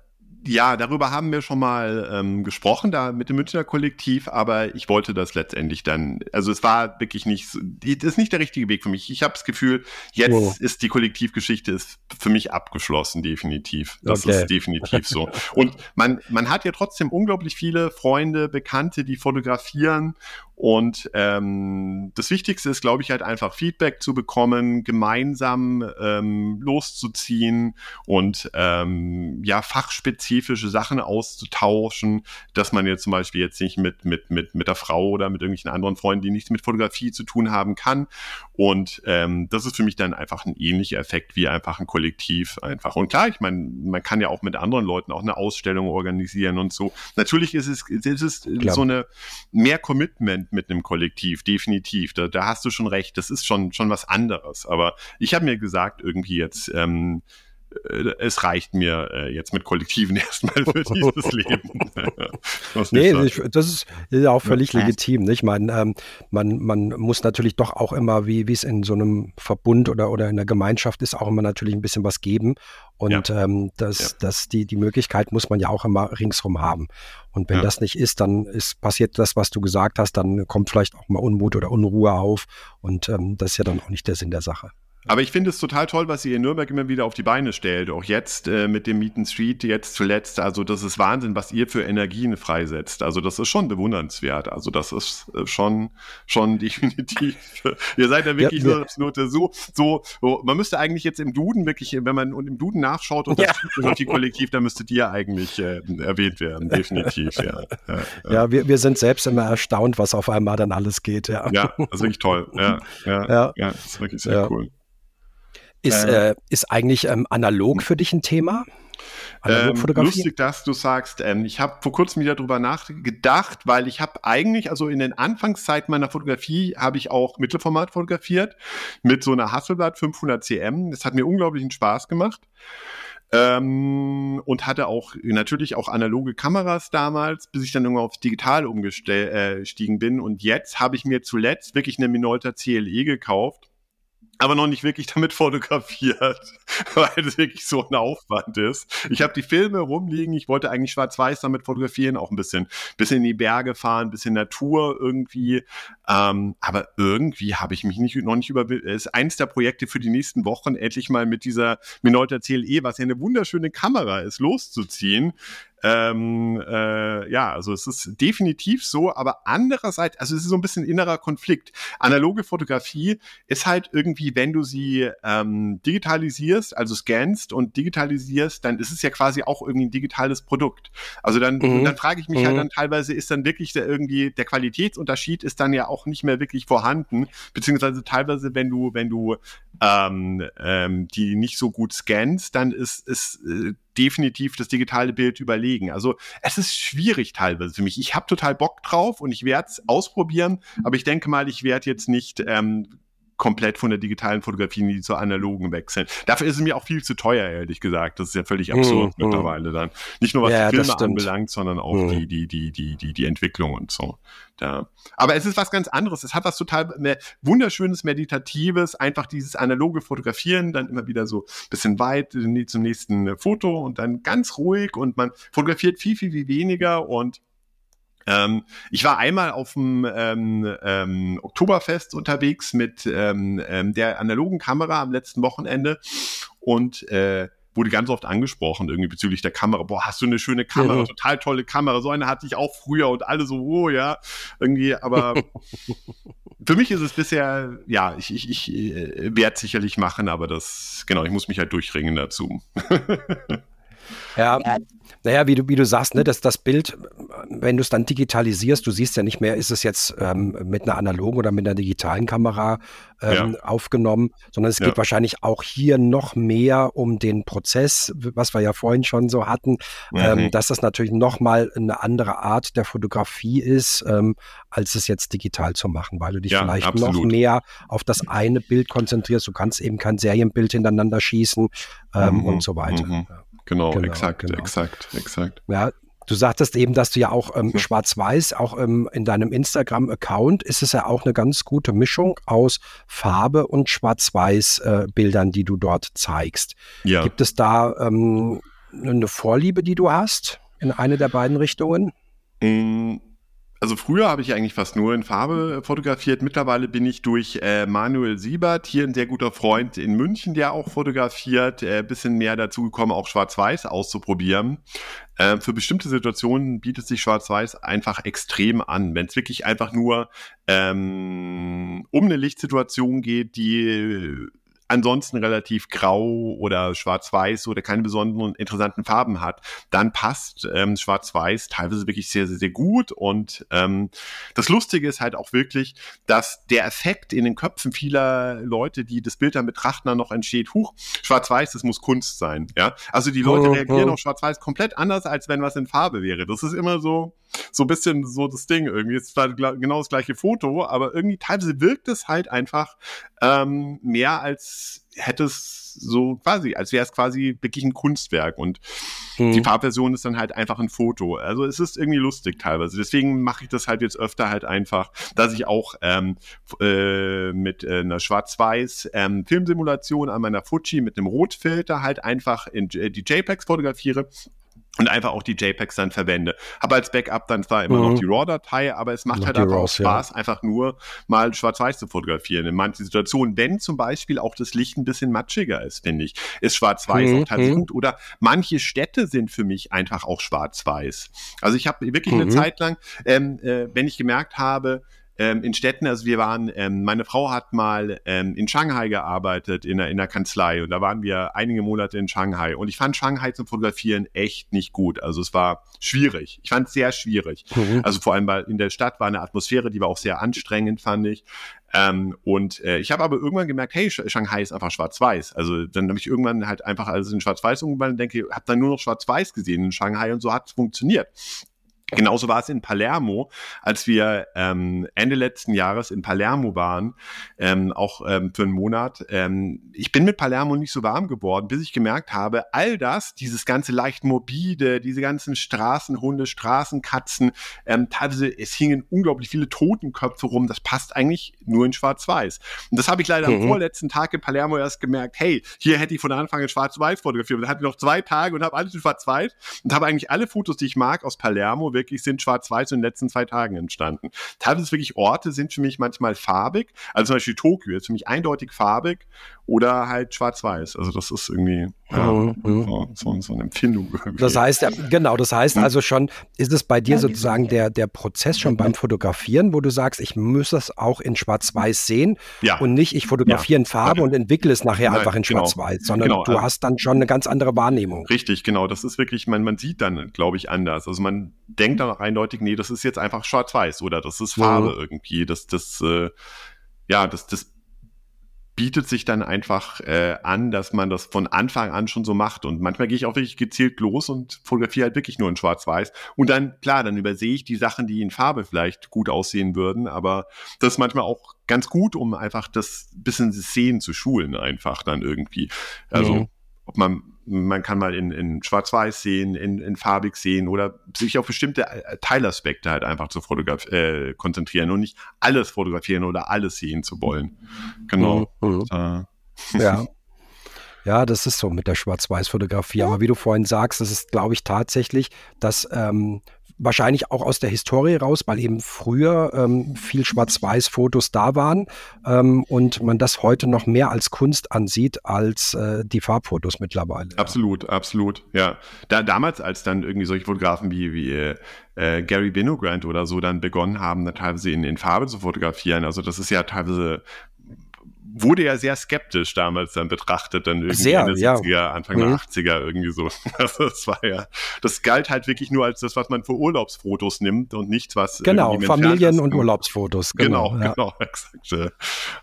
ja, darüber haben wir schon mal ähm, gesprochen, da mit dem Münchner Kollektiv, aber ich wollte das letztendlich dann, also es war wirklich nicht, das ist nicht der richtige Weg für mich. Ich habe das Gefühl, jetzt oh. ist die Kollektivgeschichte ist für mich abgeschlossen, definitiv. Das okay. ist definitiv so. Und man, man hat ja trotzdem unglaublich viele Freunde, Bekannte, die fotografieren und ähm, das Wichtigste ist, glaube ich, halt einfach Feedback zu bekommen, gemeinsam ähm, loszuziehen und ähm, ja, fachspezifische Sachen auszutauschen, dass man jetzt zum Beispiel jetzt nicht mit, mit, mit, mit der Frau oder mit irgendwelchen anderen Freunden, die nichts mit Fotografie zu tun haben kann. Und ähm, das ist für mich dann einfach ein ähnlicher Effekt wie einfach ein Kollektiv einfach. Und klar, ich meine, man kann ja auch mit anderen Leuten auch eine Ausstellung organisieren und so. Natürlich ist es, ist es so eine mehr Commitment mit einem Kollektiv, definitiv. Da, da hast du schon recht, das ist schon, schon was anderes. Aber ich habe mir gesagt, irgendwie jetzt, ähm, äh, es reicht mir äh, jetzt mit Kollektiven erstmal für dieses Leben. nee, ich, das ist ja auch völlig ja. legitim. Nicht? Man, ähm, man, man muss natürlich doch auch immer, wie es in so einem Verbund oder, oder in der Gemeinschaft ist, auch immer natürlich ein bisschen was geben. Und ja. ähm, das, ja. das, die, die Möglichkeit muss man ja auch immer ringsrum haben. Und wenn das nicht ist, dann ist passiert das, was du gesagt hast, dann kommt vielleicht auch mal Unmut oder Unruhe auf. Und ähm, das ist ja dann auch nicht der Sinn der Sache. Aber ich finde es total toll, was ihr in Nürnberg immer wieder auf die Beine stellt. Auch jetzt äh, mit dem Meet and Street, jetzt zuletzt. Also das ist Wahnsinn, was ihr für Energien freisetzt. Also das ist schon bewundernswert. Also das ist äh, schon, schon definitiv. ihr seid ja wirklich ja, so, so, so, so, man müsste eigentlich jetzt im Duden wirklich, wenn man im Duden nachschaut und das ja. Kollektiv, dann müsstet ihr eigentlich äh, erwähnt werden. Definitiv, ja. Ja, ja. ja wir, wir sind selbst immer erstaunt, was auf einmal dann alles geht. Ja, ja das ist wirklich toll. Ja, ja, ja. ja das ist wirklich sehr cool. Ist, äh, ist eigentlich ähm, analog für dich ein Thema? Ähm, lustig, dass du sagst, ähm, ich habe vor kurzem wieder drüber nachgedacht, weil ich habe eigentlich, also in den Anfangszeiten meiner Fotografie, habe ich auch Mittelformat fotografiert mit so einer Hasselblatt 500 cm. Das hat mir unglaublichen Spaß gemacht. Ähm, und hatte auch natürlich auch analoge Kameras damals, bis ich dann irgendwann auf digital umgestiegen äh, bin. Und jetzt habe ich mir zuletzt wirklich eine Minolta CLE gekauft aber noch nicht wirklich damit fotografiert, weil es wirklich so ein Aufwand ist. Ich habe die Filme rumliegen, ich wollte eigentlich schwarz-weiß damit fotografieren, auch ein bisschen, bisschen in die Berge fahren, bisschen Natur irgendwie. Ähm, aber irgendwie habe ich mich nicht, noch nicht über, es ist eins der Projekte für die nächsten Wochen, endlich mal mit dieser Minolta CLE, was ja eine wunderschöne Kamera ist, loszuziehen. Ähm, äh, ja, also es ist definitiv so, aber andererseits, also es ist so ein bisschen innerer Konflikt. Analoge Fotografie ist halt irgendwie, wenn du sie ähm, digitalisierst, also scannst und digitalisierst, dann ist es ja quasi auch irgendwie ein digitales Produkt. Also dann, mhm. dann frage ich mich halt mhm. halt dann teilweise, ist dann wirklich der irgendwie, der Qualitätsunterschied ist dann ja auch nicht mehr wirklich vorhanden, beziehungsweise teilweise, wenn du, wenn du ähm, ähm, die nicht so gut scannst, dann ist, ist äh, definitiv das digitale Bild überlegen. Also es ist schwierig teilweise für mich. Ich habe total Bock drauf und ich werde es ausprobieren, aber ich denke mal, ich werde jetzt nicht ähm, komplett von der digitalen Fotografie in die zur analogen wechseln. Dafür ist es mir auch viel zu teuer, ehrlich gesagt. Das ist ja völlig absurd mhm. mittlerweile dann. Nicht nur was ja, die Filme anbelangt, sondern auch mhm. die, die, die, die, die, die Entwicklung und so. Da. Aber es ist was ganz anderes. Es hat was total mehr wunderschönes, meditatives, einfach dieses analoge Fotografieren, dann immer wieder so ein bisschen weit zum nächsten Foto und dann ganz ruhig und man fotografiert viel, viel, viel weniger und ähm, ich war einmal auf dem ähm, ähm, Oktoberfest unterwegs mit ähm, ähm, der analogen Kamera am letzten Wochenende und äh, wurde ganz oft angesprochen, irgendwie bezüglich der Kamera. Boah, hast du eine schöne Kamera, ja. total tolle Kamera. So eine hatte ich auch früher und alle so, oh ja, irgendwie, aber für mich ist es bisher, ja, ich, ich, ich äh, werde sicherlich machen, aber das, genau, ich muss mich halt durchringen dazu. ja, naja, wie du, wie du sagst, ne, dass das Bild, wenn du es dann digitalisierst, du siehst ja nicht mehr, ist es jetzt ähm, mit einer analogen oder mit einer digitalen Kamera ähm, ja. aufgenommen, sondern es ja. geht wahrscheinlich auch hier noch mehr um den Prozess, was wir ja vorhin schon so hatten, ähm, mhm. ähm, dass das natürlich nochmal eine andere Art der Fotografie ist, ähm, als es jetzt digital zu machen, weil du dich ja, vielleicht absolut. noch mehr auf das eine Bild konzentrierst. Du kannst eben kein Serienbild hintereinander schießen ähm, mhm. und so weiter. Mhm. Genau, genau, exakt, genau. exakt, exakt. Ja, Du sagtest eben, dass du ja auch ähm, schwarz-weiß, auch ähm, in deinem Instagram-Account ist es ja auch eine ganz gute Mischung aus Farbe und schwarz-weiß-Bildern, äh, die du dort zeigst. Ja. Gibt es da ähm, eine Vorliebe, die du hast in eine der beiden Richtungen? Mm, also früher habe ich eigentlich fast nur in Farbe fotografiert. Mittlerweile bin ich durch äh, Manuel Siebert, hier ein sehr guter Freund in München, der auch fotografiert, äh, bisschen mehr dazu gekommen, auch Schwarz-Weiß auszuprobieren. Äh, für bestimmte Situationen bietet sich Schwarz-Weiß einfach extrem an. Wenn es wirklich einfach nur ähm, um eine Lichtsituation geht, die ansonsten relativ grau oder schwarz-weiß oder keine besonderen interessanten Farben hat, dann passt ähm, schwarz-weiß teilweise wirklich sehr, sehr, sehr gut. Und ähm, das Lustige ist halt auch wirklich, dass der Effekt in den Köpfen vieler Leute, die das Bild dann betrachten, dann noch entsteht, huch, schwarz-weiß, das muss Kunst sein. Ja, also die Leute reagieren auf schwarz-weiß komplett anders, als wenn was in Farbe wäre. Das ist immer so, so ein bisschen so das Ding irgendwie. Es zwar genau das gleiche Foto, aber irgendwie teilweise wirkt es halt einfach ähm, mehr als hätte es so quasi, als wäre es quasi wirklich ein Kunstwerk und mhm. die Farbversion ist dann halt einfach ein Foto. Also es ist irgendwie lustig teilweise. Deswegen mache ich das halt jetzt öfter halt einfach, dass ich auch ähm, äh, mit äh, einer Schwarz-Weiß ähm, Filmsimulation an meiner Fuji mit einem Rotfilter halt einfach in äh, die JPEGs fotografiere und einfach auch die JPEGs dann verwende. Habe als Backup dann zwar immer mhm. noch die RAW-Datei, aber es macht noch halt einfach auch Spaß, ja. einfach nur mal schwarz-weiß zu fotografieren. In manchen Situationen, wenn zum Beispiel auch das Licht ein bisschen matschiger ist, finde ich, ist schwarz-weiß mhm. auch tatsächlich mhm. gut. Oder manche Städte sind für mich einfach auch schwarz-weiß. Also ich habe wirklich mhm. eine Zeit lang, ähm, äh, wenn ich gemerkt habe, ähm, in Städten, also wir waren, ähm, meine Frau hat mal ähm, in Shanghai gearbeitet, in der, in der Kanzlei und da waren wir einige Monate in Shanghai und ich fand Shanghai zum Fotografieren echt nicht gut. Also es war schwierig. Ich fand es sehr schwierig. Mhm. Also vor allem, weil in der Stadt war eine Atmosphäre, die war auch sehr anstrengend, fand ich. Ähm, und äh, ich habe aber irgendwann gemerkt, hey, Shanghai ist einfach schwarz-weiß. Also dann habe ich irgendwann halt einfach alles in schwarz-weiß umgewandelt und denke, habe dann nur noch schwarz-weiß gesehen in Shanghai und so hat es funktioniert. Genauso war es in Palermo, als wir ähm, Ende letzten Jahres in Palermo waren, ähm, auch ähm, für einen Monat. Ähm, ich bin mit Palermo nicht so warm geworden, bis ich gemerkt habe, all das, dieses ganze leicht morbide, diese ganzen Straßenhunde, Straßenkatzen, ähm, teilweise, es hingen unglaublich viele Totenköpfe rum, das passt eigentlich nur in Schwarz-Weiß. Und das habe ich leider mhm. am vorletzten Tag in Palermo erst gemerkt, hey, hier hätte ich von Anfang an Schwarz-Weiß fotografiert. Und dann hatte ich noch zwei Tage und habe alles in Schwarz-Weiß und habe eigentlich alle Fotos, die ich mag aus Palermo, wirklich sind schwarz-weiß in den letzten zwei Tagen entstanden. Teilweise wirklich Orte sind für mich manchmal farbig. Also zum Beispiel Tokio ist für mich eindeutig farbig oder halt schwarz-weiß. Also das ist irgendwie ja, mhm. mhm. so, so, eine Empfindung. Irgendwie. Das heißt, genau, das heißt mhm. also schon, ist es bei dir sozusagen der, der Prozess schon beim Fotografieren, wo du sagst, ich muss das auch in schwarz-weiß sehen ja. und nicht, ich fotografiere in Farbe ja. und entwickle es nachher Nein, einfach in genau. schwarz-weiß, sondern genau. du hast dann schon eine ganz andere Wahrnehmung. Richtig, genau. Das ist wirklich, man, man sieht dann, glaube ich, anders. Also man denkt dann auch eindeutig, nee, das ist jetzt einfach schwarz-weiß oder das ist Farbe mhm. irgendwie. Das, das, äh, ja, das, das bietet sich dann einfach äh, an, dass man das von Anfang an schon so macht. Und manchmal gehe ich auch wirklich gezielt los und fotografiere halt wirklich nur in Schwarz-Weiß. Und dann, klar, dann übersehe ich die Sachen, die in Farbe vielleicht gut aussehen würden. Aber das ist manchmal auch ganz gut, um einfach das bisschen Szenen zu schulen, einfach dann irgendwie. Also, mhm. Ob man man kann mal in, in Schwarz-Weiß sehen, in, in farbig sehen oder sich auf bestimmte äh, Teilaspekte halt einfach zu äh, konzentrieren und nicht alles fotografieren oder alles sehen zu wollen. Genau. Mhm. Äh. Ja. Ja, das ist so mit der Schwarz-Weiß-Fotografie. Aber wie du vorhin sagst, das ist, glaube ich, tatsächlich, dass ähm, wahrscheinlich auch aus der Historie raus, weil eben früher ähm, viel Schwarz-Weiß-Fotos da waren ähm, und man das heute noch mehr als Kunst ansieht als äh, die Farbfotos mittlerweile. Absolut, ja. absolut, ja. Da, damals, als dann irgendwie solche Fotografen wie, wie äh, Gary Winogrand oder so dann begonnen haben, teilweise in, in Farbe zu fotografieren, also das ist ja teilweise wurde ja sehr skeptisch damals dann betrachtet, dann irgendwie sehr, Ende 70er, ja. Anfang mhm. der 80er irgendwie so. Also das war ja, das galt halt wirklich nur als das, was man für Urlaubsfotos nimmt und nichts, was Genau, Familien- und Urlaubsfotos. Genau, genau, ja. genau exakt.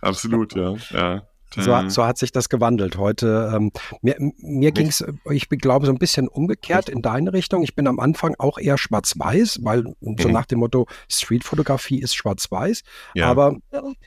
Absolut, ja. ja. So, mhm. so, hat sich das gewandelt. Heute, ähm, mir, mir ging es, ich glaube, so ein bisschen umgekehrt in deine Richtung. Ich bin am Anfang auch eher schwarz-weiß, weil so mhm. nach dem Motto Streetfotografie ist schwarz-weiß. Ja. Aber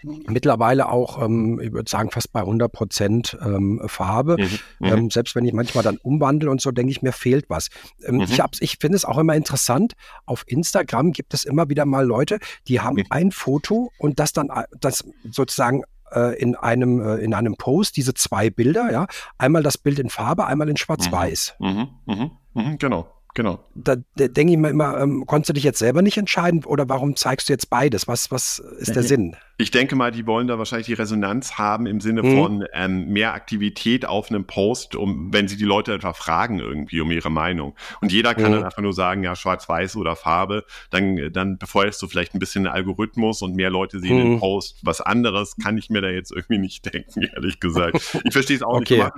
mittlerweile auch, ähm, ich würde sagen, fast bei 100 Prozent ähm, Farbe. Mhm. mhm. Ähm, selbst wenn ich manchmal dann umwandle und so, denke ich, mir fehlt was. Ähm, mhm. Ich, ich finde es auch immer interessant. Auf Instagram gibt es immer wieder mal Leute, die haben ein Foto und das dann das sozusagen äh, in einem äh, in einem Post diese zwei Bilder, ja, einmal das Bild in Farbe, einmal in Schwarz-Weiß. Mhm, mh, mh, mh, genau. Genau. Da, da denke ich mir immer, ähm, konntest du dich jetzt selber nicht entscheiden oder warum zeigst du jetzt beides? Was, was ist der Sinn? Ich denke mal, die wollen da wahrscheinlich die Resonanz haben im Sinne mhm. von ähm, mehr Aktivität auf einem Post, um, wenn sie die Leute etwa fragen irgendwie um ihre Meinung. Und jeder kann mhm. dann einfach nur sagen, ja, schwarz-weiß oder Farbe. Dann, dann befeuerst du vielleicht ein bisschen den Algorithmus und mehr Leute sehen mhm. den Post. Was anderes kann ich mir da jetzt irgendwie nicht denken, ehrlich gesagt. Ich verstehe es auch okay. nicht.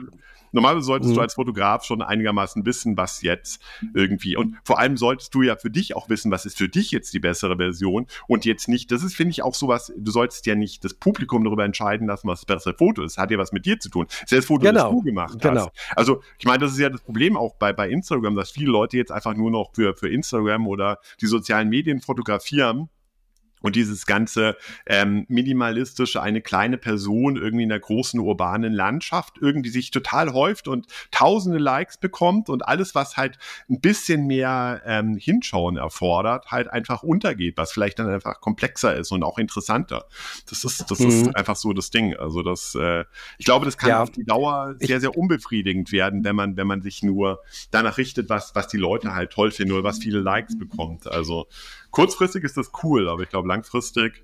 Normalerweise solltest mhm. du als Fotograf schon einigermaßen wissen, was jetzt irgendwie und vor allem solltest du ja für dich auch wissen, was ist für dich jetzt die bessere Version und jetzt nicht, das ist, finde ich, auch sowas, du solltest ja nicht das Publikum darüber entscheiden lassen, was das bessere Foto ist. Hat ja was mit dir zu tun. Das ist das Foto, genau. das du gemacht genau. hast. Also, ich meine, das ist ja das Problem auch bei, bei Instagram, dass viele Leute jetzt einfach nur noch für, für Instagram oder die sozialen Medien fotografieren und dieses ganze ähm, minimalistische, eine kleine Person irgendwie in der großen urbanen Landschaft irgendwie sich total häuft und tausende Likes bekommt und alles, was halt ein bisschen mehr ähm, Hinschauen erfordert, halt einfach untergeht, was vielleicht dann einfach komplexer ist und auch interessanter. Das ist, das mhm. ist einfach so das Ding. Also das, äh, ich glaube, das kann ja. auf die Dauer sehr, sehr unbefriedigend werden, wenn man, wenn man sich nur danach richtet, was, was die Leute halt toll finden oder was viele Likes bekommt. Also kurzfristig ist das cool, aber ich glaube, langfristig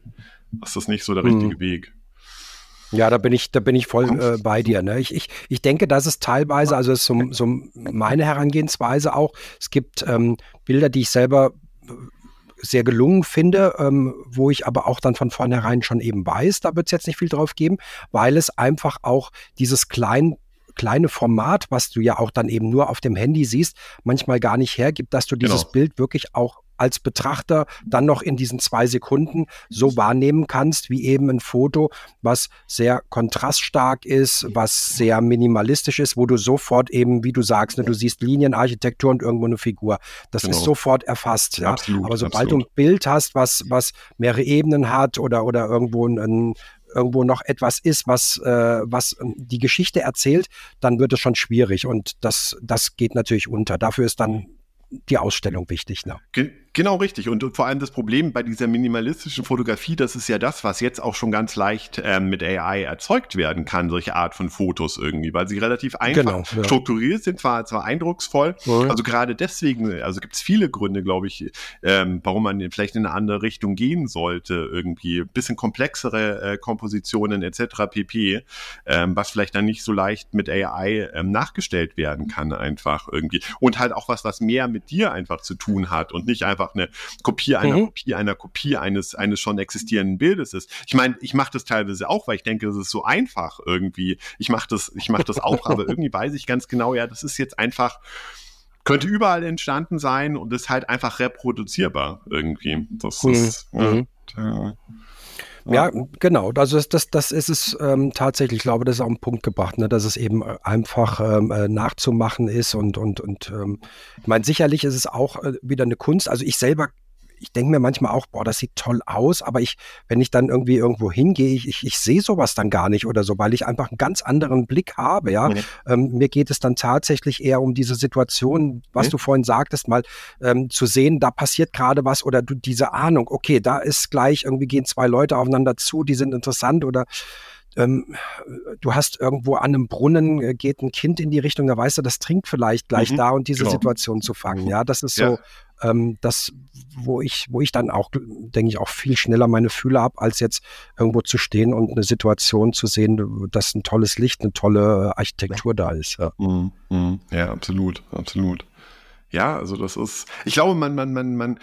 ist das nicht so der richtige mhm. Weg. Ja, da bin ich, da bin ich voll äh, bei dir. Ne? Ich, ich, ich denke, dass es teilweise, also ist so, so meine Herangehensweise auch, es gibt ähm, Bilder, die ich selber äh, sehr gelungen finde, ähm, wo ich aber auch dann von vornherein schon eben weiß, da wird es jetzt nicht viel drauf geben, weil es einfach auch dieses klein kleine Format, was du ja auch dann eben nur auf dem Handy siehst, manchmal gar nicht hergibt, dass du dieses genau. Bild wirklich auch als Betrachter dann noch in diesen zwei Sekunden so wahrnehmen kannst, wie eben ein Foto, was sehr kontraststark ist, was sehr minimalistisch ist, wo du sofort eben, wie du sagst, ne, du siehst Linienarchitektur und irgendwo eine Figur. Das genau. ist sofort erfasst. Ja? Absolut, Aber sobald absolut. du ein Bild hast, was, was mehrere Ebenen hat oder, oder irgendwo ein, irgendwo noch etwas ist, was, äh, was die Geschichte erzählt, dann wird es schon schwierig und das, das geht natürlich unter. Dafür ist dann die Ausstellung wichtig. Ne? Genau richtig. Und, vor allem das Problem bei dieser minimalistischen Fotografie, das ist ja das, was jetzt auch schon ganz leicht ähm, mit AI erzeugt werden kann, solche Art von Fotos irgendwie, weil sie relativ einfach genau, ja. strukturiert sind, zwar, zwar eindrucksvoll. Ja. Also gerade deswegen, also gibt es viele Gründe, glaube ich, ähm, warum man vielleicht in eine andere Richtung gehen sollte, irgendwie. Ein bisschen komplexere äh, Kompositionen etc. pp, ähm, was vielleicht dann nicht so leicht mit AI ähm, nachgestellt werden kann, einfach irgendwie. Und halt auch was, was mehr mit dir einfach zu tun hat und nicht einfach einfach eine Kopie einer mhm. Kopie einer Kopie eines, eines schon existierenden Bildes ist. Ich meine, ich mache das teilweise auch, weil ich denke, das ist so einfach irgendwie. Ich mache das, ich mache das auch, aber irgendwie weiß ich ganz genau, ja, das ist jetzt einfach könnte überall entstanden sein und ist halt einfach reproduzierbar irgendwie. Das mhm. ist. Mhm. Ja, genau. Also das, das, das ist es ähm, tatsächlich. Ich glaube, das ist auch ein Punkt gebracht, ne, dass es eben äh, einfach ähm, äh, nachzumachen ist und und und. Ähm, ich meine, sicherlich ist es auch äh, wieder eine Kunst. Also ich selber ich denke mir manchmal auch, boah, das sieht toll aus, aber ich, wenn ich dann irgendwie irgendwo hingehe, ich, ich, ich sehe sowas dann gar nicht oder so, weil ich einfach einen ganz anderen Blick habe, ja. Mhm. Ähm, mir geht es dann tatsächlich eher um diese Situation, was mhm. du vorhin sagtest, mal ähm, zu sehen, da passiert gerade was oder du diese Ahnung, okay, da ist gleich, irgendwie gehen zwei Leute aufeinander zu, die sind interessant oder ähm, du hast irgendwo an einem Brunnen, äh, geht ein Kind in die Richtung, da weißt du, das trinkt vielleicht gleich mhm, da und diese genau. Situation zu fangen. Ja, das ist ja. so ähm, das, wo ich, wo ich dann auch, denke ich, auch viel schneller meine Fühler habe, als jetzt irgendwo zu stehen und eine Situation zu sehen, dass ein tolles Licht, eine tolle Architektur da ist. Ja, mm, mm, ja absolut, absolut. Ja, also das ist, ich glaube, man, man, man, man,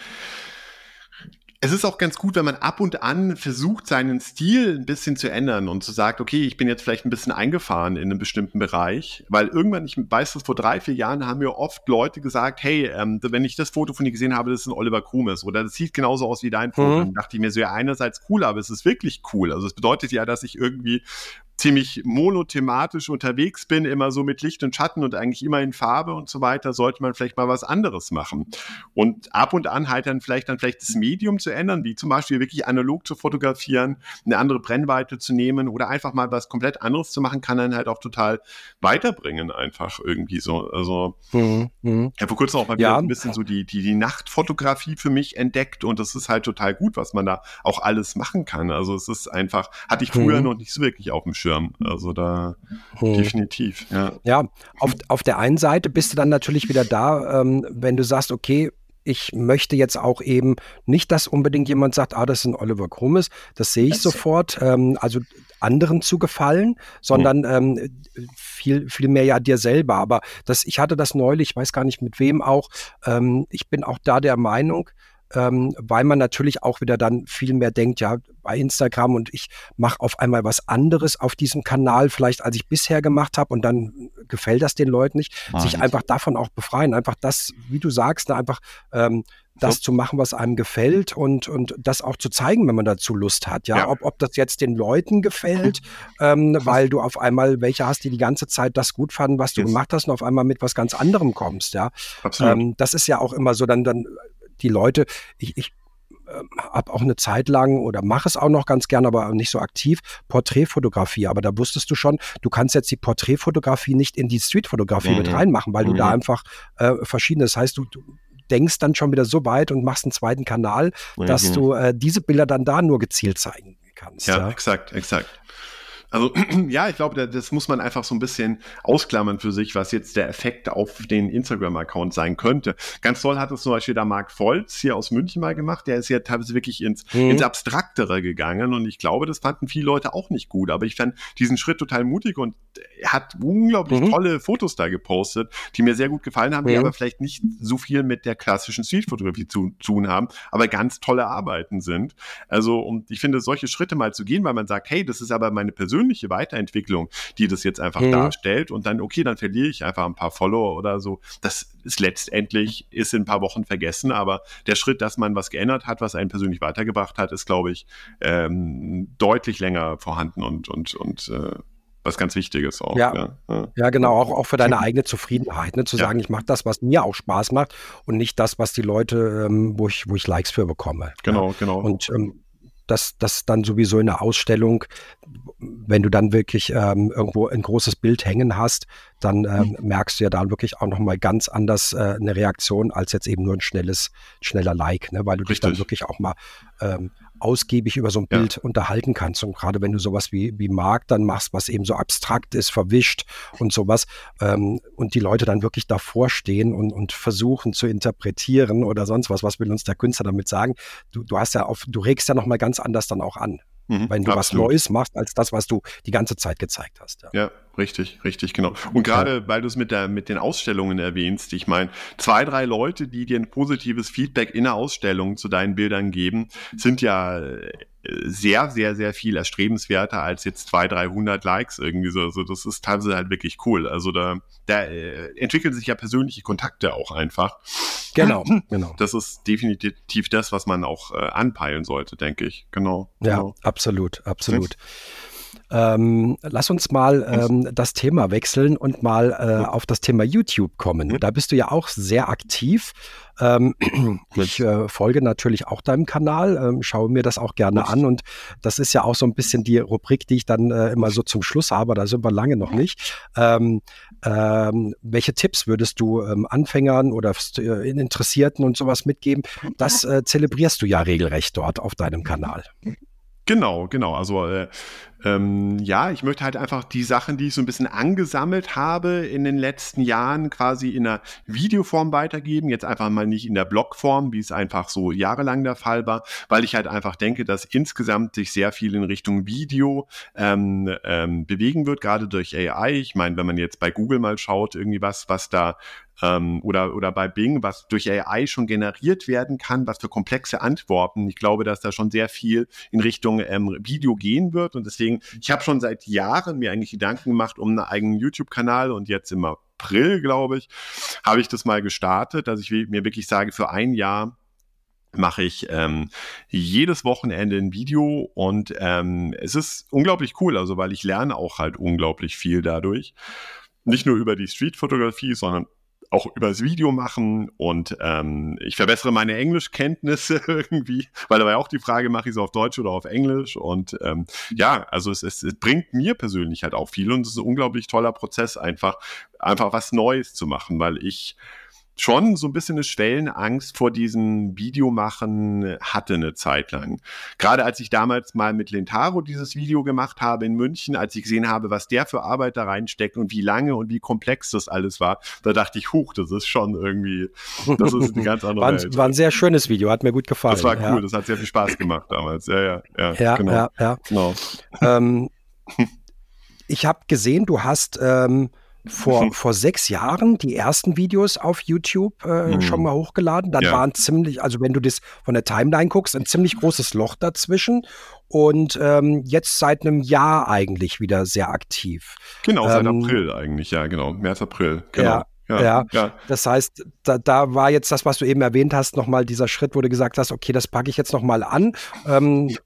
es ist auch ganz gut, wenn man ab und an versucht, seinen Stil ein bisschen zu ändern und zu sagen, okay, ich bin jetzt vielleicht ein bisschen eingefahren in einem bestimmten Bereich, weil irgendwann, ich weiß das, vor drei, vier Jahren haben mir oft Leute gesagt, hey, ähm, wenn ich das Foto von dir gesehen habe, das ist ein Oliver Krumes oder das sieht genauso aus wie dein Foto. Mhm. Dann dachte ich mir so, ja, einerseits cool, aber es ist wirklich cool. Also es bedeutet ja, dass ich irgendwie ziemlich monothematisch unterwegs bin, immer so mit Licht und Schatten und eigentlich immer in Farbe und so weiter, sollte man vielleicht mal was anderes machen. Und ab und an halt dann vielleicht dann vielleicht das Medium zu ändern, wie zum Beispiel wirklich analog zu fotografieren, eine andere Brennweite zu nehmen oder einfach mal was komplett anderes zu machen, kann dann halt auch total weiterbringen, einfach irgendwie so. Also mhm. mhm. ich habe vor kurzem auch mal ja. ein bisschen so die, die, die Nachtfotografie für mich entdeckt und das ist halt total gut, was man da auch alles machen kann. Also es ist einfach, hatte ich früher mhm. noch nicht so wirklich auf dem Schirm. Schirm. Also da hm. definitiv, ja. Ja, auf, auf der einen Seite bist du dann natürlich wieder da, ähm, wenn du sagst, okay, ich möchte jetzt auch eben nicht, dass unbedingt jemand sagt, ah, das ist ein Oliver Krummes, das sehe ich das sofort, ähm, also anderen zu gefallen, sondern mhm. ähm, viel, viel mehr ja dir selber. Aber das, ich hatte das neulich, ich weiß gar nicht mit wem auch, ähm, ich bin auch da der Meinung, ähm, weil man natürlich auch wieder dann viel mehr denkt, ja, bei Instagram und ich mache auf einmal was anderes auf diesem Kanal, vielleicht als ich bisher gemacht habe und dann gefällt das den Leuten nicht, ah, sich einfach davon auch befreien, einfach das, wie du sagst, ne, einfach ähm, das so. zu machen, was einem gefällt und, und das auch zu zeigen, wenn man dazu Lust hat. Ja, ja. Ob, ob das jetzt den Leuten gefällt, ähm, weil du auf einmal welche hast, die die ganze Zeit das gut fanden, was du yes. gemacht hast und auf einmal mit was ganz anderem kommst. Ja, ähm, das ist ja auch immer so, dann, dann die Leute, ich, ich äh, habe auch eine Zeit lang oder mache es auch noch ganz gern, aber nicht so aktiv, Porträtfotografie. Aber da wusstest du schon, du kannst jetzt die Porträtfotografie nicht in die Streetfotografie mhm. mit reinmachen, weil mhm. du da mhm. einfach äh, verschiedene, das heißt, du, du denkst dann schon wieder so weit und machst einen zweiten Kanal, mhm. dass du äh, diese Bilder dann da nur gezielt zeigen kannst. Ja, ja, exakt, exakt. Also ja, ich glaube, das muss man einfach so ein bisschen ausklammern für sich, was jetzt der Effekt auf den Instagram-Account sein könnte. Ganz toll hat es zum Beispiel der Marc Volz hier aus München mal gemacht. Der ist ja teilweise wirklich ins, mhm. ins Abstraktere gegangen und ich glaube, das fanden viele Leute auch nicht gut. Aber ich fand diesen Schritt total mutig und er hat unglaublich mhm. tolle Fotos da gepostet, die mir sehr gut gefallen haben, mhm. die aber vielleicht nicht so viel mit der klassischen Streetfotografie zu, zu tun haben, aber ganz tolle Arbeiten sind. Also, und ich finde, solche Schritte mal zu gehen, weil man sagt, hey, das ist aber meine persönliche persönliche Weiterentwicklung, die das jetzt einfach mhm. darstellt und dann, okay, dann verliere ich einfach ein paar Follower oder so. Das ist letztendlich, ist in ein paar Wochen vergessen, aber der Schritt, dass man was geändert hat, was einen persönlich weitergebracht hat, ist, glaube ich, ähm, deutlich länger vorhanden und, und, und äh, was ganz Wichtiges auch. Ja, ja. ja genau, auch, auch für deine eigene Zufriedenheit, ne? zu ja. sagen, ich mache das, was mir auch Spaß macht und nicht das, was die Leute, ähm, wo, ich, wo ich Likes für bekomme. Genau, ja. genau. Und ähm, das, das dann sowieso in der Ausstellung, wenn du dann wirklich ähm, irgendwo ein großes Bild hängen hast, dann ähm, mhm. merkst du ja da wirklich auch nochmal ganz anders äh, eine Reaktion als jetzt eben nur ein schnelles, schneller Like, ne? weil du Richtig. dich dann wirklich auch mal ähm, ausgiebig über so ein Bild ja. unterhalten kannst. Und gerade wenn du sowas wie, wie Markt dann machst, was eben so abstrakt ist, verwischt und sowas, ähm, und die Leute dann wirklich davor stehen und, und versuchen zu interpretieren oder sonst was, was will uns der Künstler damit sagen? Du, du hast ja auf, du regst ja nochmal ganz anders dann auch an. Mhm, wenn du absolut. was Neues machst, als das, was du die ganze Zeit gezeigt hast. Ja, ja richtig, richtig, genau. Und gerade, weil du es mit, der, mit den Ausstellungen erwähnst, ich meine, zwei, drei Leute, die dir ein positives Feedback in der Ausstellung zu deinen Bildern geben, sind ja äh, sehr, sehr, sehr viel erstrebenswerter als jetzt zwei, 300 Likes irgendwie so. Also das ist teilweise halt wirklich cool. Also da, da äh, entwickeln sich ja persönliche Kontakte auch einfach. Genau, genau. Das ist definitiv das, was man auch äh, anpeilen sollte, denke ich. Genau. Ja, genau. absolut, absolut. Ja. Ähm, lass uns mal ähm, das Thema wechseln und mal äh, auf das Thema YouTube kommen. Da bist du ja auch sehr aktiv. Ähm, ich äh, folge natürlich auch deinem Kanal, ähm, schaue mir das auch gerne an und das ist ja auch so ein bisschen die Rubrik, die ich dann äh, immer so zum Schluss habe, da sind wir lange noch nicht. Ähm, ähm, welche Tipps würdest du ähm, Anfängern oder äh, Interessierten und sowas mitgeben? Das äh, zelebrierst du ja regelrecht dort auf deinem Kanal. Genau, genau. Also äh, ähm, ja, ich möchte halt einfach die Sachen, die ich so ein bisschen angesammelt habe in den letzten Jahren, quasi in einer Videoform weitergeben. Jetzt einfach mal nicht in der Blogform, wie es einfach so jahrelang der Fall war, weil ich halt einfach denke, dass insgesamt sich sehr viel in Richtung Video ähm, ähm, bewegen wird, gerade durch AI. Ich meine, wenn man jetzt bei Google mal schaut, irgendwie was, was da ähm, oder, oder bei Bing, was durch AI schon generiert werden kann, was für komplexe Antworten. Ich glaube, dass da schon sehr viel in Richtung ähm, Video gehen wird. Und deswegen, ich habe schon seit Jahren mir eigentlich Gedanken gemacht um einen eigenen YouTube-Kanal und jetzt im April, glaube ich, habe ich das mal gestartet, dass ich mir wirklich sage, für ein Jahr mache ich ähm, jedes Wochenende ein Video und ähm, es ist unglaublich cool, also weil ich lerne auch halt unglaublich viel dadurch. Nicht nur über die Streetfotografie, sondern auch übers Video machen und ähm, ich verbessere meine Englischkenntnisse irgendwie, weil da auch die Frage, mache ich es auf Deutsch oder auf Englisch? Und ähm, ja, also es, es, es bringt mir persönlich halt auch viel und es ist ein unglaublich toller Prozess einfach, einfach was Neues zu machen, weil ich schon so ein bisschen eine Schwellenangst vor diesem Videomachen hatte eine Zeit lang. Gerade als ich damals mal mit Lentaro dieses Video gemacht habe in München, als ich gesehen habe, was der für Arbeit da reinsteckt und wie lange und wie komplex das alles war, da dachte ich, huch, das ist schon irgendwie, das ist eine ganz andere war, Welt. War ein sehr schönes Video, hat mir gut gefallen. Das war cool, ja. das hat sehr viel Spaß gemacht damals. Ja, ja, ja. Ja, genau. ja, ja. Genau. Ähm, ich habe gesehen, du hast ähm, vor, vor sechs Jahren die ersten Videos auf YouTube äh, hm. schon mal hochgeladen. Dann ja. war ein ziemlich, also wenn du das von der Timeline guckst, ein ziemlich großes Loch dazwischen. Und ähm, jetzt seit einem Jahr eigentlich wieder sehr aktiv. Genau, seit ähm, April eigentlich, ja, genau. März, April, genau. Ja, ja, ja, ja, das heißt, da, da war jetzt das, was du eben erwähnt hast, nochmal dieser Schritt, wo du gesagt hast, okay, das packe ich jetzt nochmal an. Ähm,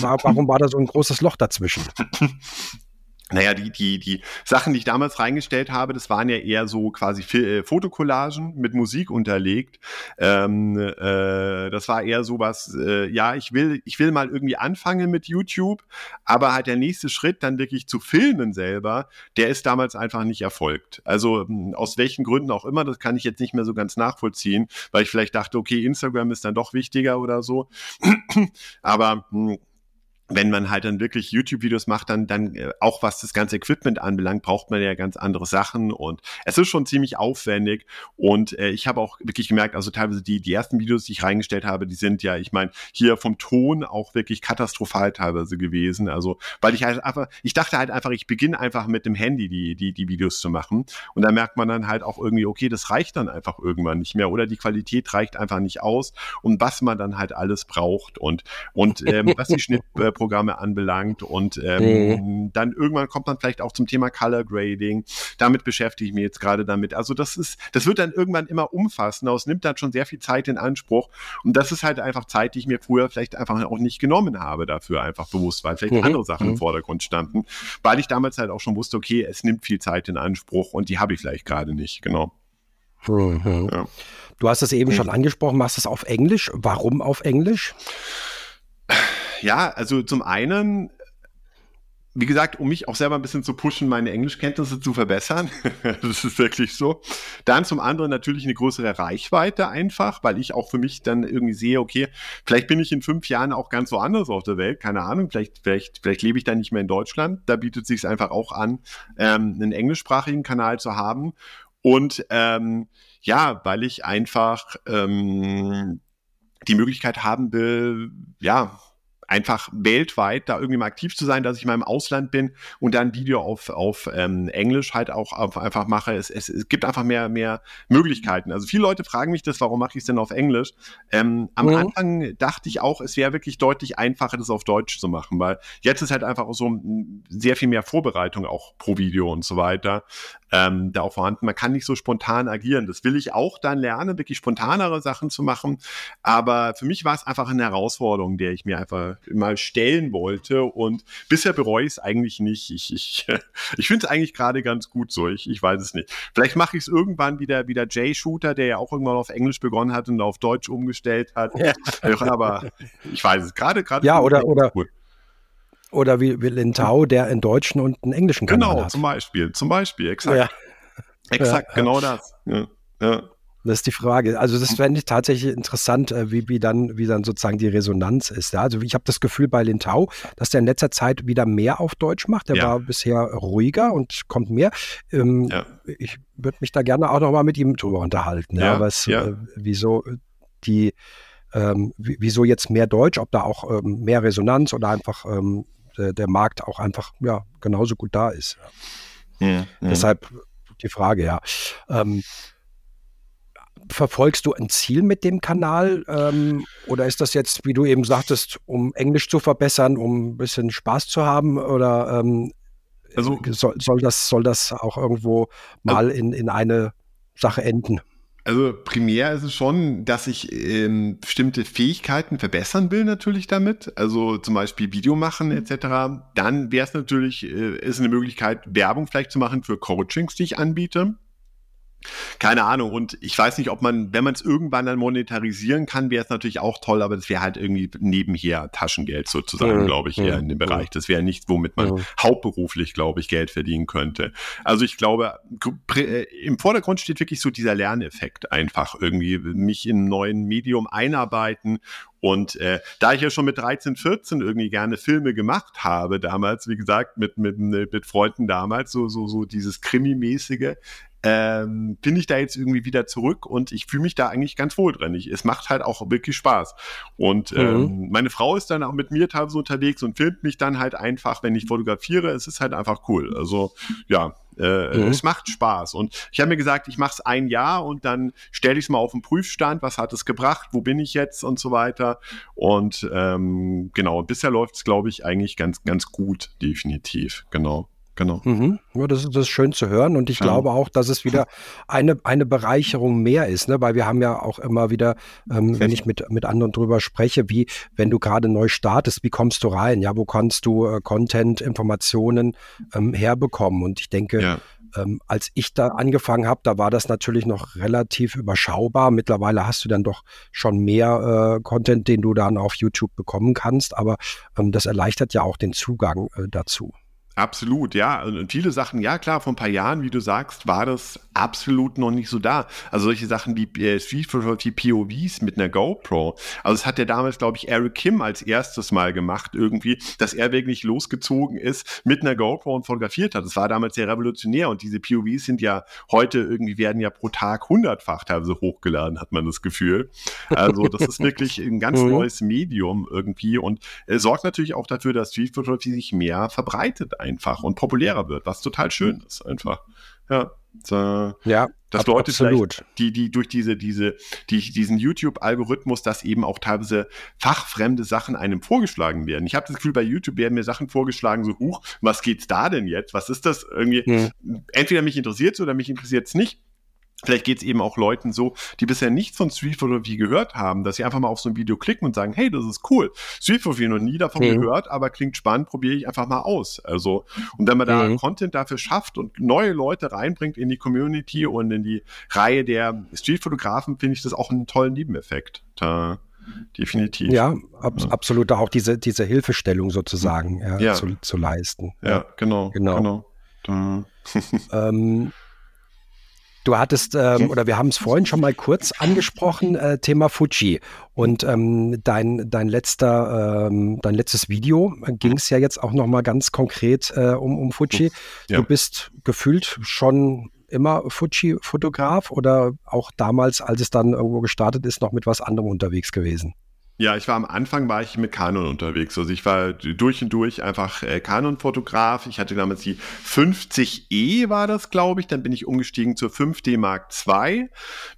warum war da so ein großes Loch dazwischen? Naja, die, die, die Sachen, die ich damals reingestellt habe, das waren ja eher so quasi äh, Fotokollagen mit Musik unterlegt. Ähm, äh, das war eher so was, äh, ja, ich will, ich will mal irgendwie anfangen mit YouTube, aber halt der nächste Schritt dann wirklich zu filmen selber, der ist damals einfach nicht erfolgt. Also hm, aus welchen Gründen auch immer, das kann ich jetzt nicht mehr so ganz nachvollziehen, weil ich vielleicht dachte, okay, Instagram ist dann doch wichtiger oder so. aber mh, hm, wenn man halt dann wirklich YouTube-Videos macht, dann, dann äh, auch was das ganze Equipment anbelangt, braucht man ja ganz andere Sachen und es ist schon ziemlich aufwendig und äh, ich habe auch wirklich gemerkt, also teilweise die, die ersten Videos, die ich reingestellt habe, die sind ja, ich meine, hier vom Ton auch wirklich katastrophal teilweise gewesen, also weil ich halt einfach, ich dachte halt einfach, ich beginne einfach mit dem Handy die, die, die Videos zu machen und da merkt man dann halt auch irgendwie, okay, das reicht dann einfach irgendwann nicht mehr oder die Qualität reicht einfach nicht aus und was man dann halt alles braucht und, und ähm, was die Schnitt Programme anbelangt. Und ähm, mhm. dann irgendwann kommt man vielleicht auch zum Thema Color Grading. Damit beschäftige ich mich jetzt gerade damit. Also das ist, das wird dann irgendwann immer umfassender. Es nimmt dann schon sehr viel Zeit in Anspruch. Und das ist halt einfach Zeit, die ich mir früher vielleicht einfach auch nicht genommen habe dafür, einfach bewusst, weil vielleicht mhm. andere Sachen mhm. im Vordergrund standen. Weil ich damals halt auch schon wusste, okay, es nimmt viel Zeit in Anspruch und die habe ich vielleicht gerade nicht, genau. Mhm. Ja. Du hast es eben schon angesprochen, machst es auf Englisch. Warum auf Englisch? Ja, also zum einen, wie gesagt, um mich auch selber ein bisschen zu pushen, meine Englischkenntnisse zu verbessern. das ist wirklich so. Dann zum anderen natürlich eine größere Reichweite einfach, weil ich auch für mich dann irgendwie sehe, okay, vielleicht bin ich in fünf Jahren auch ganz so anders auf der Welt, keine Ahnung, vielleicht, vielleicht, vielleicht lebe ich dann nicht mehr in Deutschland. Da bietet sich einfach auch an, ähm, einen englischsprachigen Kanal zu haben. Und ähm, ja, weil ich einfach ähm, die Möglichkeit haben will, ja, einfach weltweit da irgendwie mal aktiv zu sein, dass ich mal im Ausland bin und dann Video auf, auf ähm, Englisch halt auch auf, einfach mache. Es, es, es gibt einfach mehr, mehr Möglichkeiten. Also viele Leute fragen mich das, warum mache ich es denn auf Englisch? Ähm, am mhm. Anfang dachte ich auch, es wäre wirklich deutlich einfacher, das auf Deutsch zu machen, weil jetzt ist halt einfach so sehr viel mehr Vorbereitung auch pro Video und so weiter. Ähm, da auch vorhanden. Man kann nicht so spontan agieren. Das will ich auch dann lernen, wirklich spontanere Sachen zu machen. Aber für mich war es einfach eine Herausforderung, der ich mir einfach mal stellen wollte. Und bisher bereue ich es eigentlich nicht. Ich, ich, ich finde es eigentlich gerade ganz gut so. Ich, ich weiß es nicht. Vielleicht mache ich es irgendwann wieder, wieder Jay-Shooter, der ja auch irgendwann auf Englisch begonnen hat und auf Deutsch umgestellt hat. Ja. Aber ich weiß es gerade. gerade ja, oder, oder, gut. Oder wie, wie Lintau, der einen deutschen und einen englischen Kanal genau, hat. zum Beispiel. Zum Beispiel, exakt. Ja. Exakt, ja, genau das. Ja, ja. Das ist die Frage. Also das fände ich tatsächlich interessant, äh, wie, wie, dann, wie dann sozusagen die Resonanz ist. Ja? Also ich habe das Gefühl bei Lintau, dass der in letzter Zeit wieder mehr auf Deutsch macht. Der ja. war bisher ruhiger und kommt mehr. Ähm, ja. Ich würde mich da gerne auch nochmal mit ihm drüber unterhalten. Ja, was, äh, wieso die, ähm, wieso jetzt mehr Deutsch, ob da auch ähm, mehr Resonanz oder einfach ähm, der, der, Markt auch einfach ja, genauso gut da ist. Deshalb die Frage, ja. Ähm, verfolgst du ein Ziel mit dem Kanal? Ähm, oder ist das jetzt, wie du eben sagtest, um Englisch zu verbessern, um ein bisschen Spaß zu haben? Oder ähm, also, soll, soll, das, soll das auch irgendwo mal also, in, in eine Sache enden? Also primär ist es schon, dass ich ähm, bestimmte Fähigkeiten verbessern will natürlich damit. Also zum Beispiel Video machen etc. Dann wäre es natürlich, äh, ist eine Möglichkeit, Werbung vielleicht zu machen für Coachings, die ich anbiete. Keine Ahnung. Und ich weiß nicht, ob man, wenn man es irgendwann dann monetarisieren kann, wäre es natürlich auch toll, aber das wäre halt irgendwie nebenher Taschengeld sozusagen, mhm. glaube ich, eher mhm. in dem Bereich. Das wäre nicht, womit man mhm. hauptberuflich, glaube ich, Geld verdienen könnte. Also ich glaube, äh, im Vordergrund steht wirklich so dieser Lerneffekt einfach irgendwie, mich in ein neuen Medium einarbeiten und äh, da ich ja schon mit 13, 14 irgendwie gerne Filme gemacht habe, damals, wie gesagt, mit, mit, mit Freunden damals, so, so, so dieses Krimi-mäßige, ähm, bin ich da jetzt irgendwie wieder zurück und ich fühle mich da eigentlich ganz wohl drin. Ich, es macht halt auch wirklich Spaß. Und ähm, mhm. meine Frau ist dann auch mit mir teilweise unterwegs und filmt mich dann halt einfach, wenn ich fotografiere. Es ist halt einfach cool. Also ja, äh, mhm. Es macht Spaß. Und ich habe mir gesagt, ich mache es ein Jahr und dann stelle ich es mal auf den Prüfstand. Was hat es gebracht? Wo bin ich jetzt? Und so weiter. Und ähm, genau, bisher läuft es, glaube ich, eigentlich ganz, ganz gut, definitiv. Genau. Genau. Mhm. Ja, das, ist, das ist schön zu hören und ich ja. glaube auch, dass es wieder eine, eine Bereicherung mehr ist, ne? weil wir haben ja auch immer wieder, ähm, wenn ich mit, mit anderen drüber spreche, wie wenn du gerade neu startest, wie kommst du rein? Ja, wo kannst du äh, Content, Informationen ähm, herbekommen? Und ich denke, ja. ähm, als ich da angefangen habe, da war das natürlich noch relativ überschaubar. Mittlerweile hast du dann doch schon mehr äh, Content, den du dann auf YouTube bekommen kannst, aber ähm, das erleichtert ja auch den Zugang äh, dazu. Absolut, ja. Und viele Sachen, ja klar, vor ein paar Jahren, wie du sagst, war das absolut noch nicht so da. Also solche Sachen wie äh, Street Photography POVs mit einer GoPro. Also das hat ja damals, glaube ich, Eric Kim als erstes Mal gemacht irgendwie, dass er wirklich losgezogen ist mit einer GoPro und fotografiert hat. Das war damals sehr revolutionär und diese POVs sind ja heute irgendwie werden ja pro Tag hundertfach teilweise hochgeladen, hat man das Gefühl. Also das ist wirklich ein ganz mhm. neues Medium irgendwie und äh, sorgt natürlich auch dafür, dass Street Photography sich mehr verbreitet einfach und populärer wird, was total schön ist einfach. Ja. So, ja, dass Leute absolut. die, die durch diese, diese, die, diesen YouTube-Algorithmus, dass eben auch teilweise fachfremde Sachen einem vorgeschlagen werden. Ich habe das Gefühl, bei YouTube werden mir Sachen vorgeschlagen, so, huch, was geht's da denn jetzt? Was ist das irgendwie? Hm. Entweder mich interessiert es oder mich interessiert es nicht. Vielleicht geht es eben auch Leuten so, die bisher nichts von Street Photography gehört haben, dass sie einfach mal auf so ein Video klicken und sagen, hey, das ist cool. Street Photography noch nie davon mhm. gehört, aber klingt spannend, probiere ich einfach mal aus. Also, und wenn man da mhm. Content dafür schafft und neue Leute reinbringt in die Community und in die Reihe der Street-Fotografen, finde ich das auch einen tollen Nebeneffekt. Da, definitiv. Ja, ab, ja, absolut auch diese, diese Hilfestellung sozusagen ja, ja. Zu, zu, leisten. Ja, genau. Genau. genau. ähm, Du hattest, ähm, oder wir haben es vorhin schon mal kurz angesprochen, äh, Thema Fuji. Und ähm, dein, dein, letzter, ähm, dein letztes Video ging es ja jetzt auch nochmal ganz konkret äh, um, um Fuji. Ja. Du bist gefühlt schon immer Fuji-Fotograf oder auch damals, als es dann irgendwo gestartet ist, noch mit was anderem unterwegs gewesen? Ja, ich war am Anfang war ich mit Canon unterwegs. Also ich war durch und durch einfach äh, Canon-Fotograf. Ich hatte damals die 50E war das, glaube ich. Dann bin ich umgestiegen zur 5D Mark II,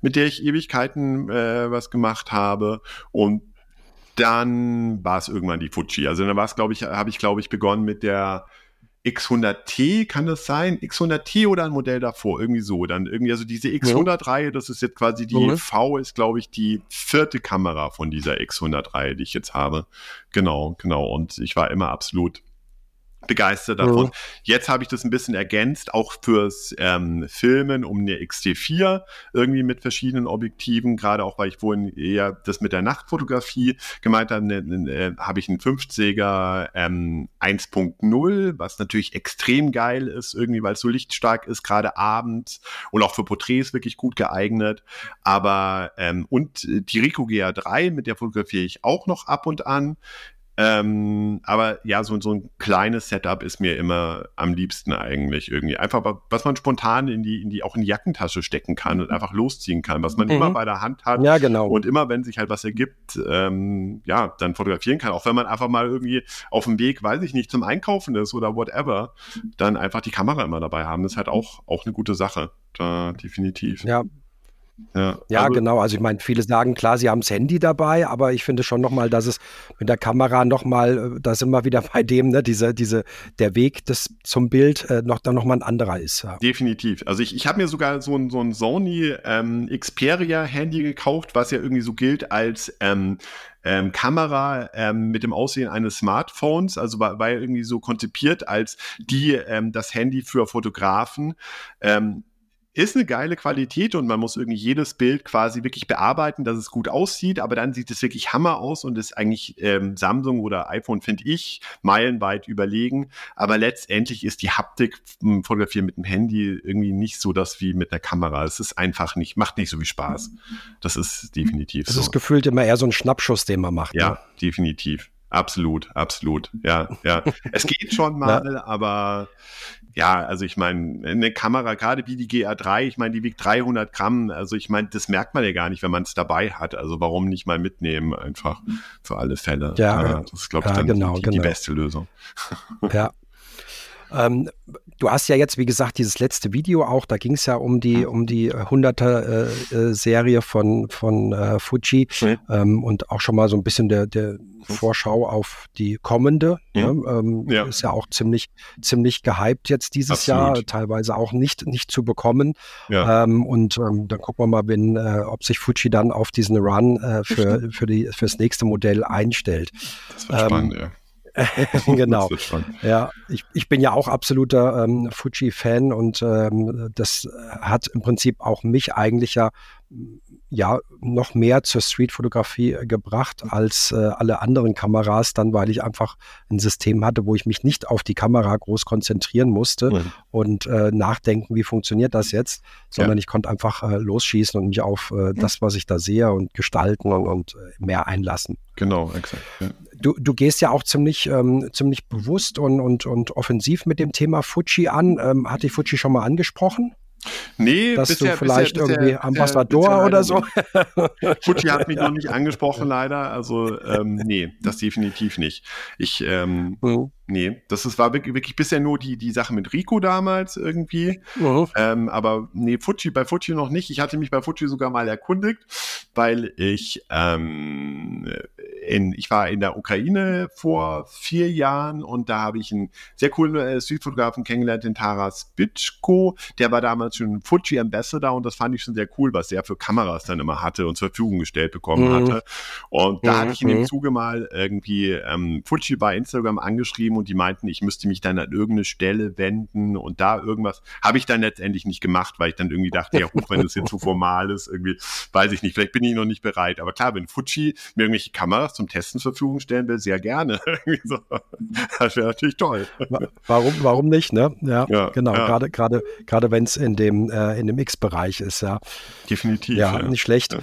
mit der ich Ewigkeiten äh, was gemacht habe. Und dann war es irgendwann die Fuji. Also dann war es, glaube ich, habe ich, glaube ich, begonnen mit der X100T, kann das sein? X100T oder ein Modell davor? Irgendwie so. Dann irgendwie, also diese X100-Reihe, das ist jetzt quasi die mhm. V, ist glaube ich die vierte Kamera von dieser X100-Reihe, die ich jetzt habe. Genau, genau. Und ich war immer absolut begeistert davon. Mhm. Jetzt habe ich das ein bisschen ergänzt, auch fürs ähm, Filmen um eine XT4 irgendwie mit verschiedenen Objektiven, gerade auch weil ich vorhin eher das mit der Nachtfotografie gemeint habe, ne, ne, äh, habe ich einen 50er ähm, 1.0, was natürlich extrem geil ist, irgendwie, weil es so lichtstark ist, gerade abends und auch für Porträts wirklich gut geeignet. Aber ähm, und die Rico GA3, mit der fotografiere ich auch noch ab und an. Ähm, aber ja, so, so ein kleines Setup ist mir immer am liebsten eigentlich irgendwie. Einfach, was man spontan in die, in die, auch in die Jackentasche stecken kann und einfach losziehen kann, was man mhm. immer bei der Hand hat. Ja, genau. Und immer, wenn sich halt was ergibt, ähm, ja, dann fotografieren kann. Auch wenn man einfach mal irgendwie auf dem Weg, weiß ich nicht, zum Einkaufen ist oder whatever, dann einfach die Kamera immer dabei haben. Das ist halt auch, auch eine gute Sache. Da definitiv. Ja, ja, ja also, genau. Also ich meine, viele sagen, klar, sie haben das Handy dabei, aber ich finde schon nochmal, dass es mit der Kamera nochmal, äh, da sind wir wieder bei dem, ne, diese, diese, der Weg des, zum Bild äh, noch dann nochmal ein anderer ist. Ja. Definitiv. Also ich, ich habe mir sogar so ein, so ein Sony ähm, Xperia-Handy gekauft, was ja irgendwie so gilt als ähm, ähm, Kamera ähm, mit dem Aussehen eines Smartphones, also war, war irgendwie so konzipiert als die ähm, das Handy für Fotografen. Ähm, ist eine geile Qualität und man muss irgendwie jedes Bild quasi wirklich bearbeiten, dass es gut aussieht, aber dann sieht es wirklich Hammer aus und ist eigentlich ähm, Samsung oder iPhone, finde ich, meilenweit überlegen. Aber letztendlich ist die Haptik im Fotografieren mit dem Handy irgendwie nicht so das wie mit der Kamera. Es ist einfach nicht, macht nicht so viel Spaß. Das ist definitiv das so. Es ist gefühlt immer eher so ein Schnappschuss, den man macht. Ja, ne? definitiv. Absolut, absolut. Ja, ja. es geht schon mal, ja. aber ja, also ich meine, eine Kamera, gerade wie die GA3, ich meine, die wiegt 300 Gramm. Also ich meine, das merkt man ja gar nicht, wenn man es dabei hat. Also warum nicht mal mitnehmen einfach für alle Fälle. Ja, ja das ist, glaube ich, dann genau, die, genau. die beste Lösung. Ja, ähm, du hast ja jetzt, wie gesagt, dieses letzte Video auch, da ging es ja um die, um die 100er äh, äh, Serie von, von äh, Fuji mhm. ähm, und auch schon mal so ein bisschen der, der Vorschau auf die kommende. Mhm. Ne? Ähm, ja. Ist ja auch ziemlich, ziemlich gehypt jetzt dieses Absolut. Jahr, teilweise auch nicht, nicht zu bekommen. Ja. Ähm, und ähm, dann gucken wir mal, wenn, äh, ob sich Fuji dann auf diesen Run äh, für, für, die, für das nächste Modell einstellt. Das wird spannend, ja. genau. Ja, ich, ich bin ja auch absoluter ähm, Fuji-Fan und ähm, das hat im Prinzip auch mich eigentlich ja ja noch mehr zur Streetfotografie äh, gebracht als äh, alle anderen Kameras, dann weil ich einfach ein System hatte, wo ich mich nicht auf die Kamera groß konzentrieren musste mhm. und äh, nachdenken, wie funktioniert das jetzt, sondern ja. ich konnte einfach äh, losschießen und mich auf mhm. das, was ich da sehe und gestalten und, und äh, mehr einlassen. Genau, exakt. Ja. Du, du gehst ja auch ziemlich, ähm, ziemlich bewusst und, und, und offensiv mit dem Thema Fuji an. Ähm, hat dich Fuji schon mal angesprochen? Nee, dass bisher, du vielleicht bisher, irgendwie bisher, Ambassador oder so. Fuji hat mich noch nicht angesprochen, leider. Also, ähm, nee, das definitiv nicht. Ich, ähm, mhm. Nee, das ist, war wirklich, wirklich bisher nur die, die Sache mit Rico damals irgendwie. Mhm. Ähm, aber nee, Fuji, bei Fuji noch nicht. Ich hatte mich bei Fuji sogar mal erkundigt, weil ich, ähm, in, ich war in der Ukraine vor vier Jahren und da habe ich einen sehr coolen äh, Südfotografen kennengelernt, den Taras Bitschko. Der war damals schon Fuji Ambassador und das fand ich schon sehr cool, was er für Kameras dann immer hatte und zur Verfügung gestellt bekommen mhm. hatte. Und da mhm. hatte ich in dem mhm. Zuge mal irgendwie ähm, Fuji bei Instagram angeschrieben geschrieben und die meinten, ich müsste mich dann an irgendeine Stelle wenden und da irgendwas. Habe ich dann letztendlich nicht gemacht, weil ich dann irgendwie dachte, ja, gut, wenn das jetzt zu formal ist, irgendwie, weiß ich nicht, vielleicht bin ich noch nicht bereit. Aber klar, wenn Fuji mir irgendwelche Kameras zum Testen zur Verfügung stellen will, sehr gerne. Das wäre natürlich toll. Warum, warum nicht, ne? Ja, ja genau. Ja. Gerade, gerade, gerade wenn es in dem, äh, in dem X-Bereich ist, ja. Definitiv. Ja, ja. nicht schlecht. Die,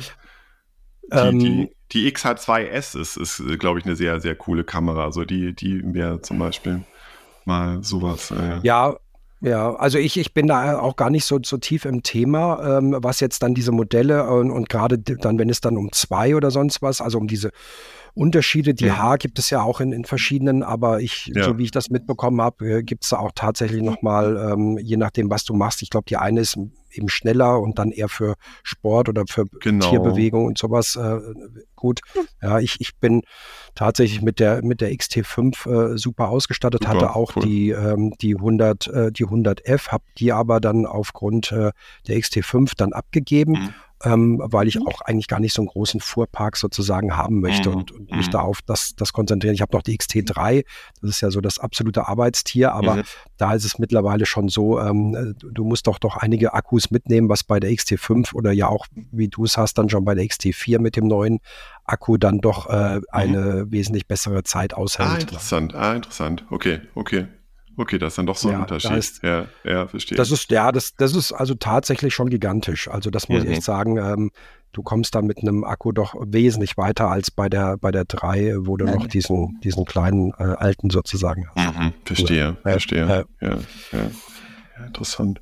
ähm, die, die XH2S ist, ist glaube ich, eine sehr, sehr coole Kamera. Also die, die wäre zum Beispiel mal sowas. Äh. Ja, ja, also ich, ich bin da auch gar nicht so, so tief im Thema, ähm, was jetzt dann diese Modelle und, und gerade dann, wenn es dann um zwei oder sonst was, also um diese Unterschiede. Die ja. Haar gibt es ja auch in, in verschiedenen, aber ich, ja. so wie ich das mitbekommen habe, äh, gibt es da auch tatsächlich nochmal, ähm, je nachdem, was du machst. Ich glaube, die eine ist eben schneller und dann eher für Sport oder für genau. Tierbewegung und sowas äh, gut. Ja, ich, ich bin tatsächlich mit der, mit der XT5 äh, super ausgestattet, super, hatte auch cool. die, ähm, die 100, äh, die 100F, habe die aber dann aufgrund äh, der XT5 dann abgegeben. Mhm ähm, weil ich mhm. auch eigentlich gar nicht so einen großen Fuhrpark sozusagen haben möchte mhm. und, und, mich mhm. da auf das, das konzentrieren. Ich habe noch die XT3, das ist ja so das absolute Arbeitstier, aber mhm. da ist es mittlerweile schon so, ähm, du musst doch doch einige Akkus mitnehmen, was bei der XT5 oder ja auch, wie du es hast, dann schon bei der XT4 mit dem neuen Akku dann doch äh, mhm. eine wesentlich bessere Zeit aushält. Ah, interessant, ah, interessant. Okay, okay. Okay, das ist dann doch so ein ja, Unterschied. Ist, ja, ja, verstehe. Das ist, ja, das, das ist also tatsächlich schon gigantisch. Also das muss mhm. ich echt sagen. Ähm, du kommst da mit einem Akku doch wesentlich weiter als bei der, bei der 3, wo du mhm. noch diesen, diesen kleinen äh, alten sozusagen hast. Mhm, verstehe, ja, verstehe. Ja, ja. interessant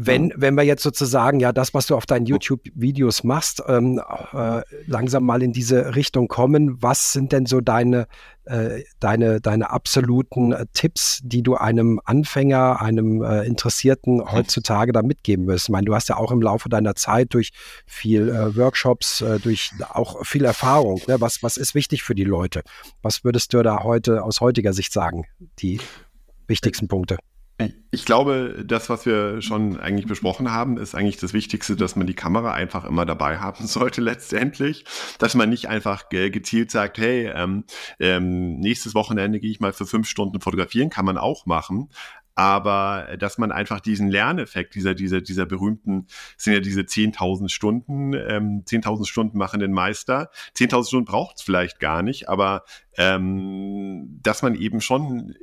wenn, wenn wir jetzt sozusagen ja das, was du auf deinen YouTube-Videos machst, ähm, äh, langsam mal in diese Richtung kommen, was sind denn so deine, äh, deine, deine absoluten äh, Tipps, die du einem Anfänger, einem äh, Interessierten heutzutage da mitgeben wirst? Ich meine, du hast ja auch im Laufe deiner Zeit durch viel äh, Workshops, äh, durch auch viel Erfahrung, ne? was, was ist wichtig für die Leute? Was würdest du da heute aus heutiger Sicht sagen, die wichtigsten Punkte? Ich glaube, das, was wir schon eigentlich besprochen haben, ist eigentlich das Wichtigste, dass man die Kamera einfach immer dabei haben sollte letztendlich. Dass man nicht einfach gezielt sagt, hey, ähm, ähm, nächstes Wochenende gehe ich mal für fünf Stunden fotografieren, kann man auch machen. Aber dass man einfach diesen Lerneffekt dieser, dieser, dieser berühmten, sind ja diese 10.000 Stunden, ähm, 10.000 Stunden machen den Meister. 10.000 Stunden braucht es vielleicht gar nicht, aber ähm, dass man eben schon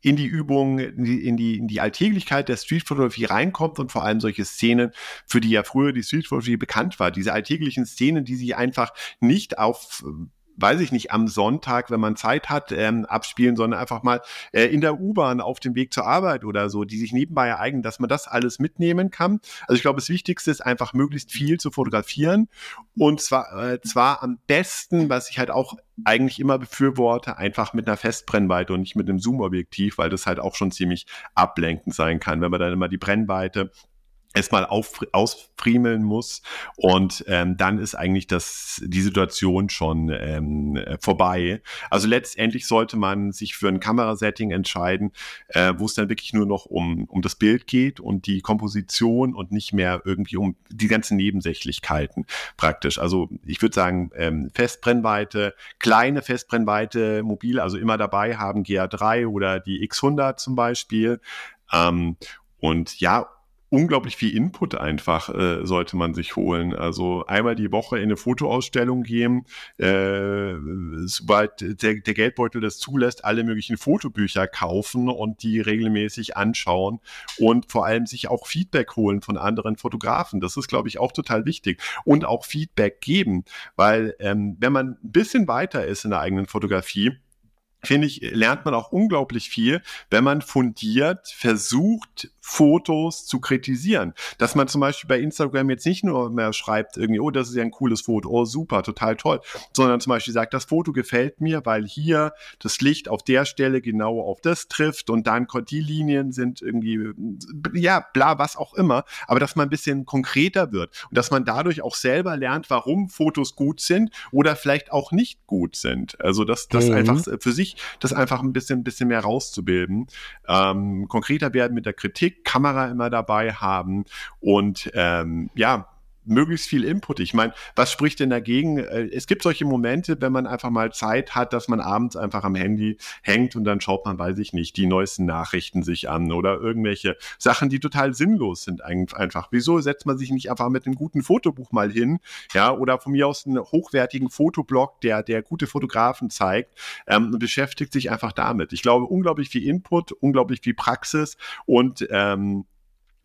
in die Übung, in die, in die, Alltäglichkeit der Streetfotografie reinkommt und vor allem solche Szenen, für die ja früher die Streetfotografie bekannt war, diese alltäglichen Szenen, die sie einfach nicht auf weiß ich nicht, am Sonntag, wenn man Zeit hat, ähm, abspielen, sondern einfach mal äh, in der U-Bahn auf dem Weg zur Arbeit oder so, die sich nebenbei ereignen, dass man das alles mitnehmen kann. Also ich glaube, das Wichtigste ist einfach möglichst viel zu fotografieren und zwar, äh, zwar am besten, was ich halt auch eigentlich immer befürworte, einfach mit einer Festbrennweite und nicht mit einem Zoom-Objektiv, weil das halt auch schon ziemlich ablenkend sein kann, wenn man dann immer die Brennweite erstmal auf, ausfriemeln muss und ähm, dann ist eigentlich das, die Situation schon ähm, vorbei. Also letztendlich sollte man sich für ein Kamerasetting entscheiden, äh, wo es dann wirklich nur noch um, um das Bild geht und die Komposition und nicht mehr irgendwie um die ganzen Nebensächlichkeiten praktisch. Also ich würde sagen, ähm, Festbrennweite, kleine Festbrennweite, mobil, also immer dabei haben GA3 oder die X100 zum Beispiel. Ähm, und ja, unglaublich viel Input einfach äh, sollte man sich holen. Also einmal die Woche in eine Fotoausstellung gehen, äh, sobald der, der Geldbeutel das zulässt, alle möglichen Fotobücher kaufen und die regelmäßig anschauen und vor allem sich auch Feedback holen von anderen Fotografen. Das ist, glaube ich, auch total wichtig. Und auch Feedback geben, weil ähm, wenn man ein bisschen weiter ist in der eigenen Fotografie, finde ich, lernt man auch unglaublich viel, wenn man fundiert versucht, Fotos zu kritisieren. Dass man zum Beispiel bei Instagram jetzt nicht nur mehr schreibt, irgendwie, oh, das ist ja ein cooles Foto, oh, super, total toll, sondern zum Beispiel sagt, das Foto gefällt mir, weil hier das Licht auf der Stelle genau auf das trifft und dann die Linien sind irgendwie, ja, bla, was auch immer, aber dass man ein bisschen konkreter wird und dass man dadurch auch selber lernt, warum Fotos gut sind oder vielleicht auch nicht gut sind. Also, dass das mhm. einfach für sich das einfach ein bisschen, bisschen mehr rauszubilden. Ähm, konkreter werden mit der Kritik, Kamera immer dabei haben und ähm, ja, möglichst viel Input. Ich meine, was spricht denn dagegen? Äh, es gibt solche Momente, wenn man einfach mal Zeit hat, dass man abends einfach am Handy hängt und dann schaut man, weiß ich nicht, die neuesten Nachrichten sich an oder irgendwelche Sachen, die total sinnlos sind einfach. Wieso setzt man sich nicht einfach mit einem guten Fotobuch mal hin? Ja, oder von mir aus einen hochwertigen Fotoblog, der, der gute Fotografen zeigt, ähm, beschäftigt sich einfach damit. Ich glaube, unglaublich viel Input, unglaublich viel Praxis und ähm,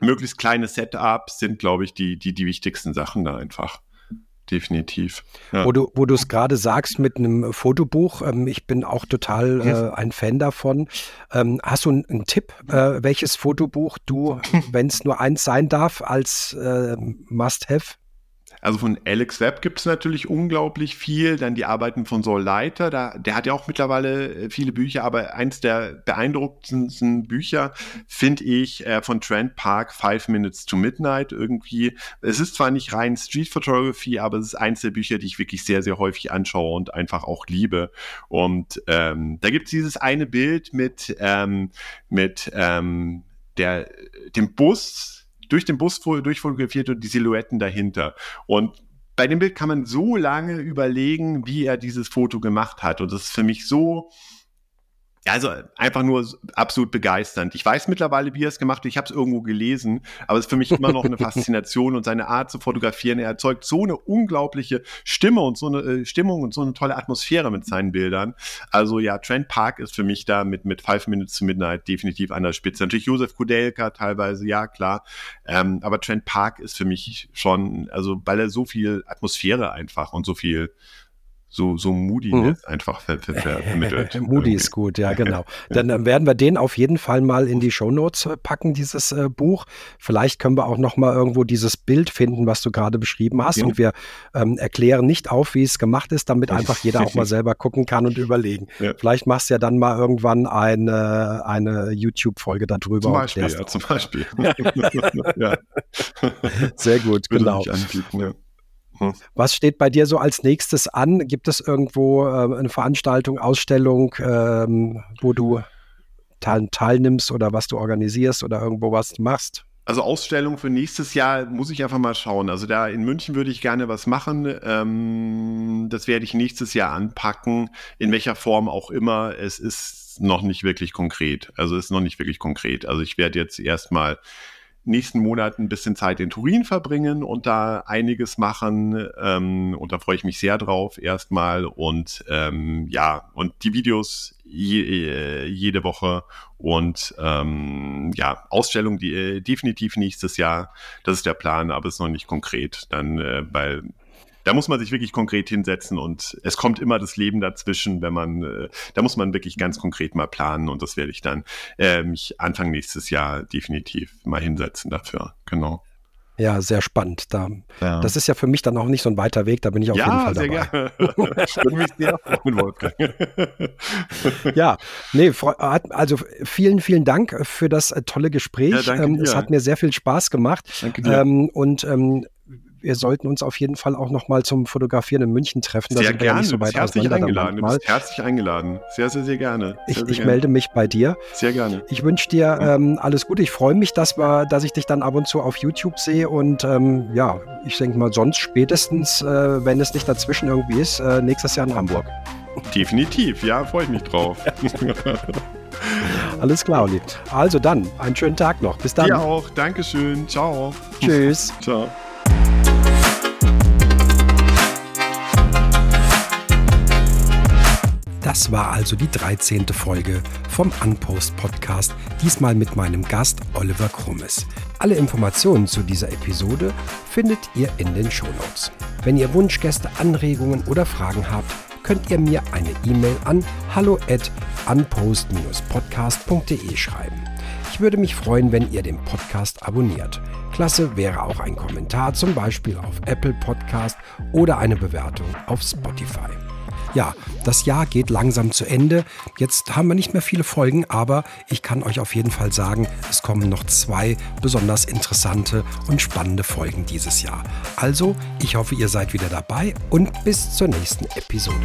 möglichst kleine Setups sind, glaube ich, die, die, die wichtigsten Sachen da einfach definitiv. Ja. Wo du, wo du es gerade sagst mit einem Fotobuch, ähm, ich bin auch total äh, ein Fan davon. Ähm, hast du einen Tipp, äh, welches Fotobuch du, wenn es nur eins sein darf, als äh, Must-Have Also von Alex Webb gibt es natürlich unglaublich viel. Dann die Arbeiten von Saul Leiter, da, der hat ja auch mittlerweile äh, viele Bücher, aber eins der beeindruckendsten Bücher finde ich äh, von Trent Park, Five Minutes to Midnight irgendwie. Es ist zwar nicht rein Street Photography, aber es ist eins der Bücher, die ich wirklich sehr, sehr häufig anschaue und einfach auch liebe. Und ähm, da gibt es dieses eine Bild mit, ähm, mit ähm, der, dem Bus, durch den Bus durchfotografiert und die Silhouetten dahinter. Und bei dem Bild kann man so lange überlegen, wie er dieses Foto gemacht hat. Und das ist für mich so also einfach nur absolut begeisternd. Ich weiß mittlerweile, wie er es gemacht hat. Ich habe es irgendwo gelesen, aber es ist für mich immer noch eine Faszination und seine Art zu fotografieren. Er erzeugt so eine unglaubliche Stimme und so eine äh, Stimmung und so eine tolle Atmosphäre mit seinen Bildern. Also ja, Trent Park ist für mich da mit mit Five Minutes to Midnight definitiv an der Spitze. Natürlich Josef Kudelka teilweise, ja klar, ähm, aber Trent Park ist für mich schon, also weil er so viel Atmosphäre einfach und so viel so, so Moody mhm. einfach ver ver vermittelt. Moody ist gut, ja, genau. Dann äh, werden wir den auf jeden Fall mal in die Shownotes äh, packen, dieses äh, Buch. Vielleicht können wir auch noch mal irgendwo dieses Bild finden, was du gerade beschrieben hast. Ja. Und wir ähm, erklären nicht auf, wie es gemacht ist, damit einfach jeder auch mal selber gucken kann und überlegen. Ja. Vielleicht machst du ja dann mal irgendwann eine, eine YouTube-Folge darüber. Zum Beispiel, ja, zum Beispiel. ja. Sehr gut, Würde genau. Anbieten, ja. Hm. Was steht bei dir so als nächstes an? Gibt es irgendwo äh, eine Veranstaltung, Ausstellung, ähm, wo du teil teilnimmst oder was du organisierst oder irgendwo was machst? Also Ausstellung für nächstes Jahr muss ich einfach mal schauen. Also da in München würde ich gerne was machen. Ähm, das werde ich nächstes Jahr anpacken, in welcher Form auch immer. Es ist noch nicht wirklich konkret. Also es ist noch nicht wirklich konkret. Also ich werde jetzt erstmal nächsten Monat ein bisschen Zeit in Turin verbringen und da einiges machen. Ähm, und da freue ich mich sehr drauf erstmal. Und ähm, ja, und die Videos je, äh, jede Woche und ähm, ja, Ausstellung die, äh, definitiv nächstes Jahr. Das ist der Plan, aber ist noch nicht konkret. Dann, äh, weil da muss man sich wirklich konkret hinsetzen und es kommt immer das Leben dazwischen, wenn man, äh, da muss man wirklich ganz konkret mal planen und das werde ich dann äh, mich Anfang nächstes Jahr definitiv mal hinsetzen dafür. Genau. Ja, sehr spannend. Da, ja. Das ist ja für mich dann auch nicht so ein weiter Weg, da bin ich auf ja, jeden Fall dabei. Sehr gerne. ich sehr freuen, Wolfgang. ja, nee, also vielen, vielen Dank für das äh, tolle Gespräch. Ja, ähm, es hat mir sehr viel Spaß gemacht. Danke dir. Ähm, und ähm, wir sollten uns auf jeden Fall auch noch mal zum Fotografieren in München treffen. Da sehr gerne, ja so weit herzlich eingeladen. Du bist herzlich eingeladen. Sehr, sehr, sehr gerne. Sehr, ich, sehr ich gerne. melde mich bei dir. Sehr gerne. Ich wünsche dir ähm, alles Gute. Ich freue mich, dass, wir, dass ich dich dann ab und zu auf YouTube sehe und ähm, ja, ich denke mal sonst spätestens, äh, wenn es nicht dazwischen irgendwie ist, äh, nächstes Jahr in Hamburg. Definitiv, ja, freue ich mich drauf. Alles klar, Olli. Also dann, einen schönen Tag noch. Bis dann. Dir auch. Dankeschön. Ciao. Tschüss. Ciao. Das war also die 13. Folge vom Unpost Podcast, diesmal mit meinem Gast Oliver Krummes. Alle Informationen zu dieser Episode findet ihr in den Shownotes. Wenn ihr Wunschgäste, Anregungen oder Fragen habt, könnt ihr mir eine E-Mail an hallo at unpost-podcast.de schreiben. Ich würde mich freuen, wenn ihr den Podcast abonniert. Klasse wäre auch ein Kommentar, zum Beispiel auf Apple Podcast oder eine Bewertung auf Spotify. Ja, das Jahr geht langsam zu Ende. Jetzt haben wir nicht mehr viele Folgen, aber ich kann euch auf jeden Fall sagen, es kommen noch zwei besonders interessante und spannende Folgen dieses Jahr. Also, ich hoffe, ihr seid wieder dabei und bis zur nächsten Episode.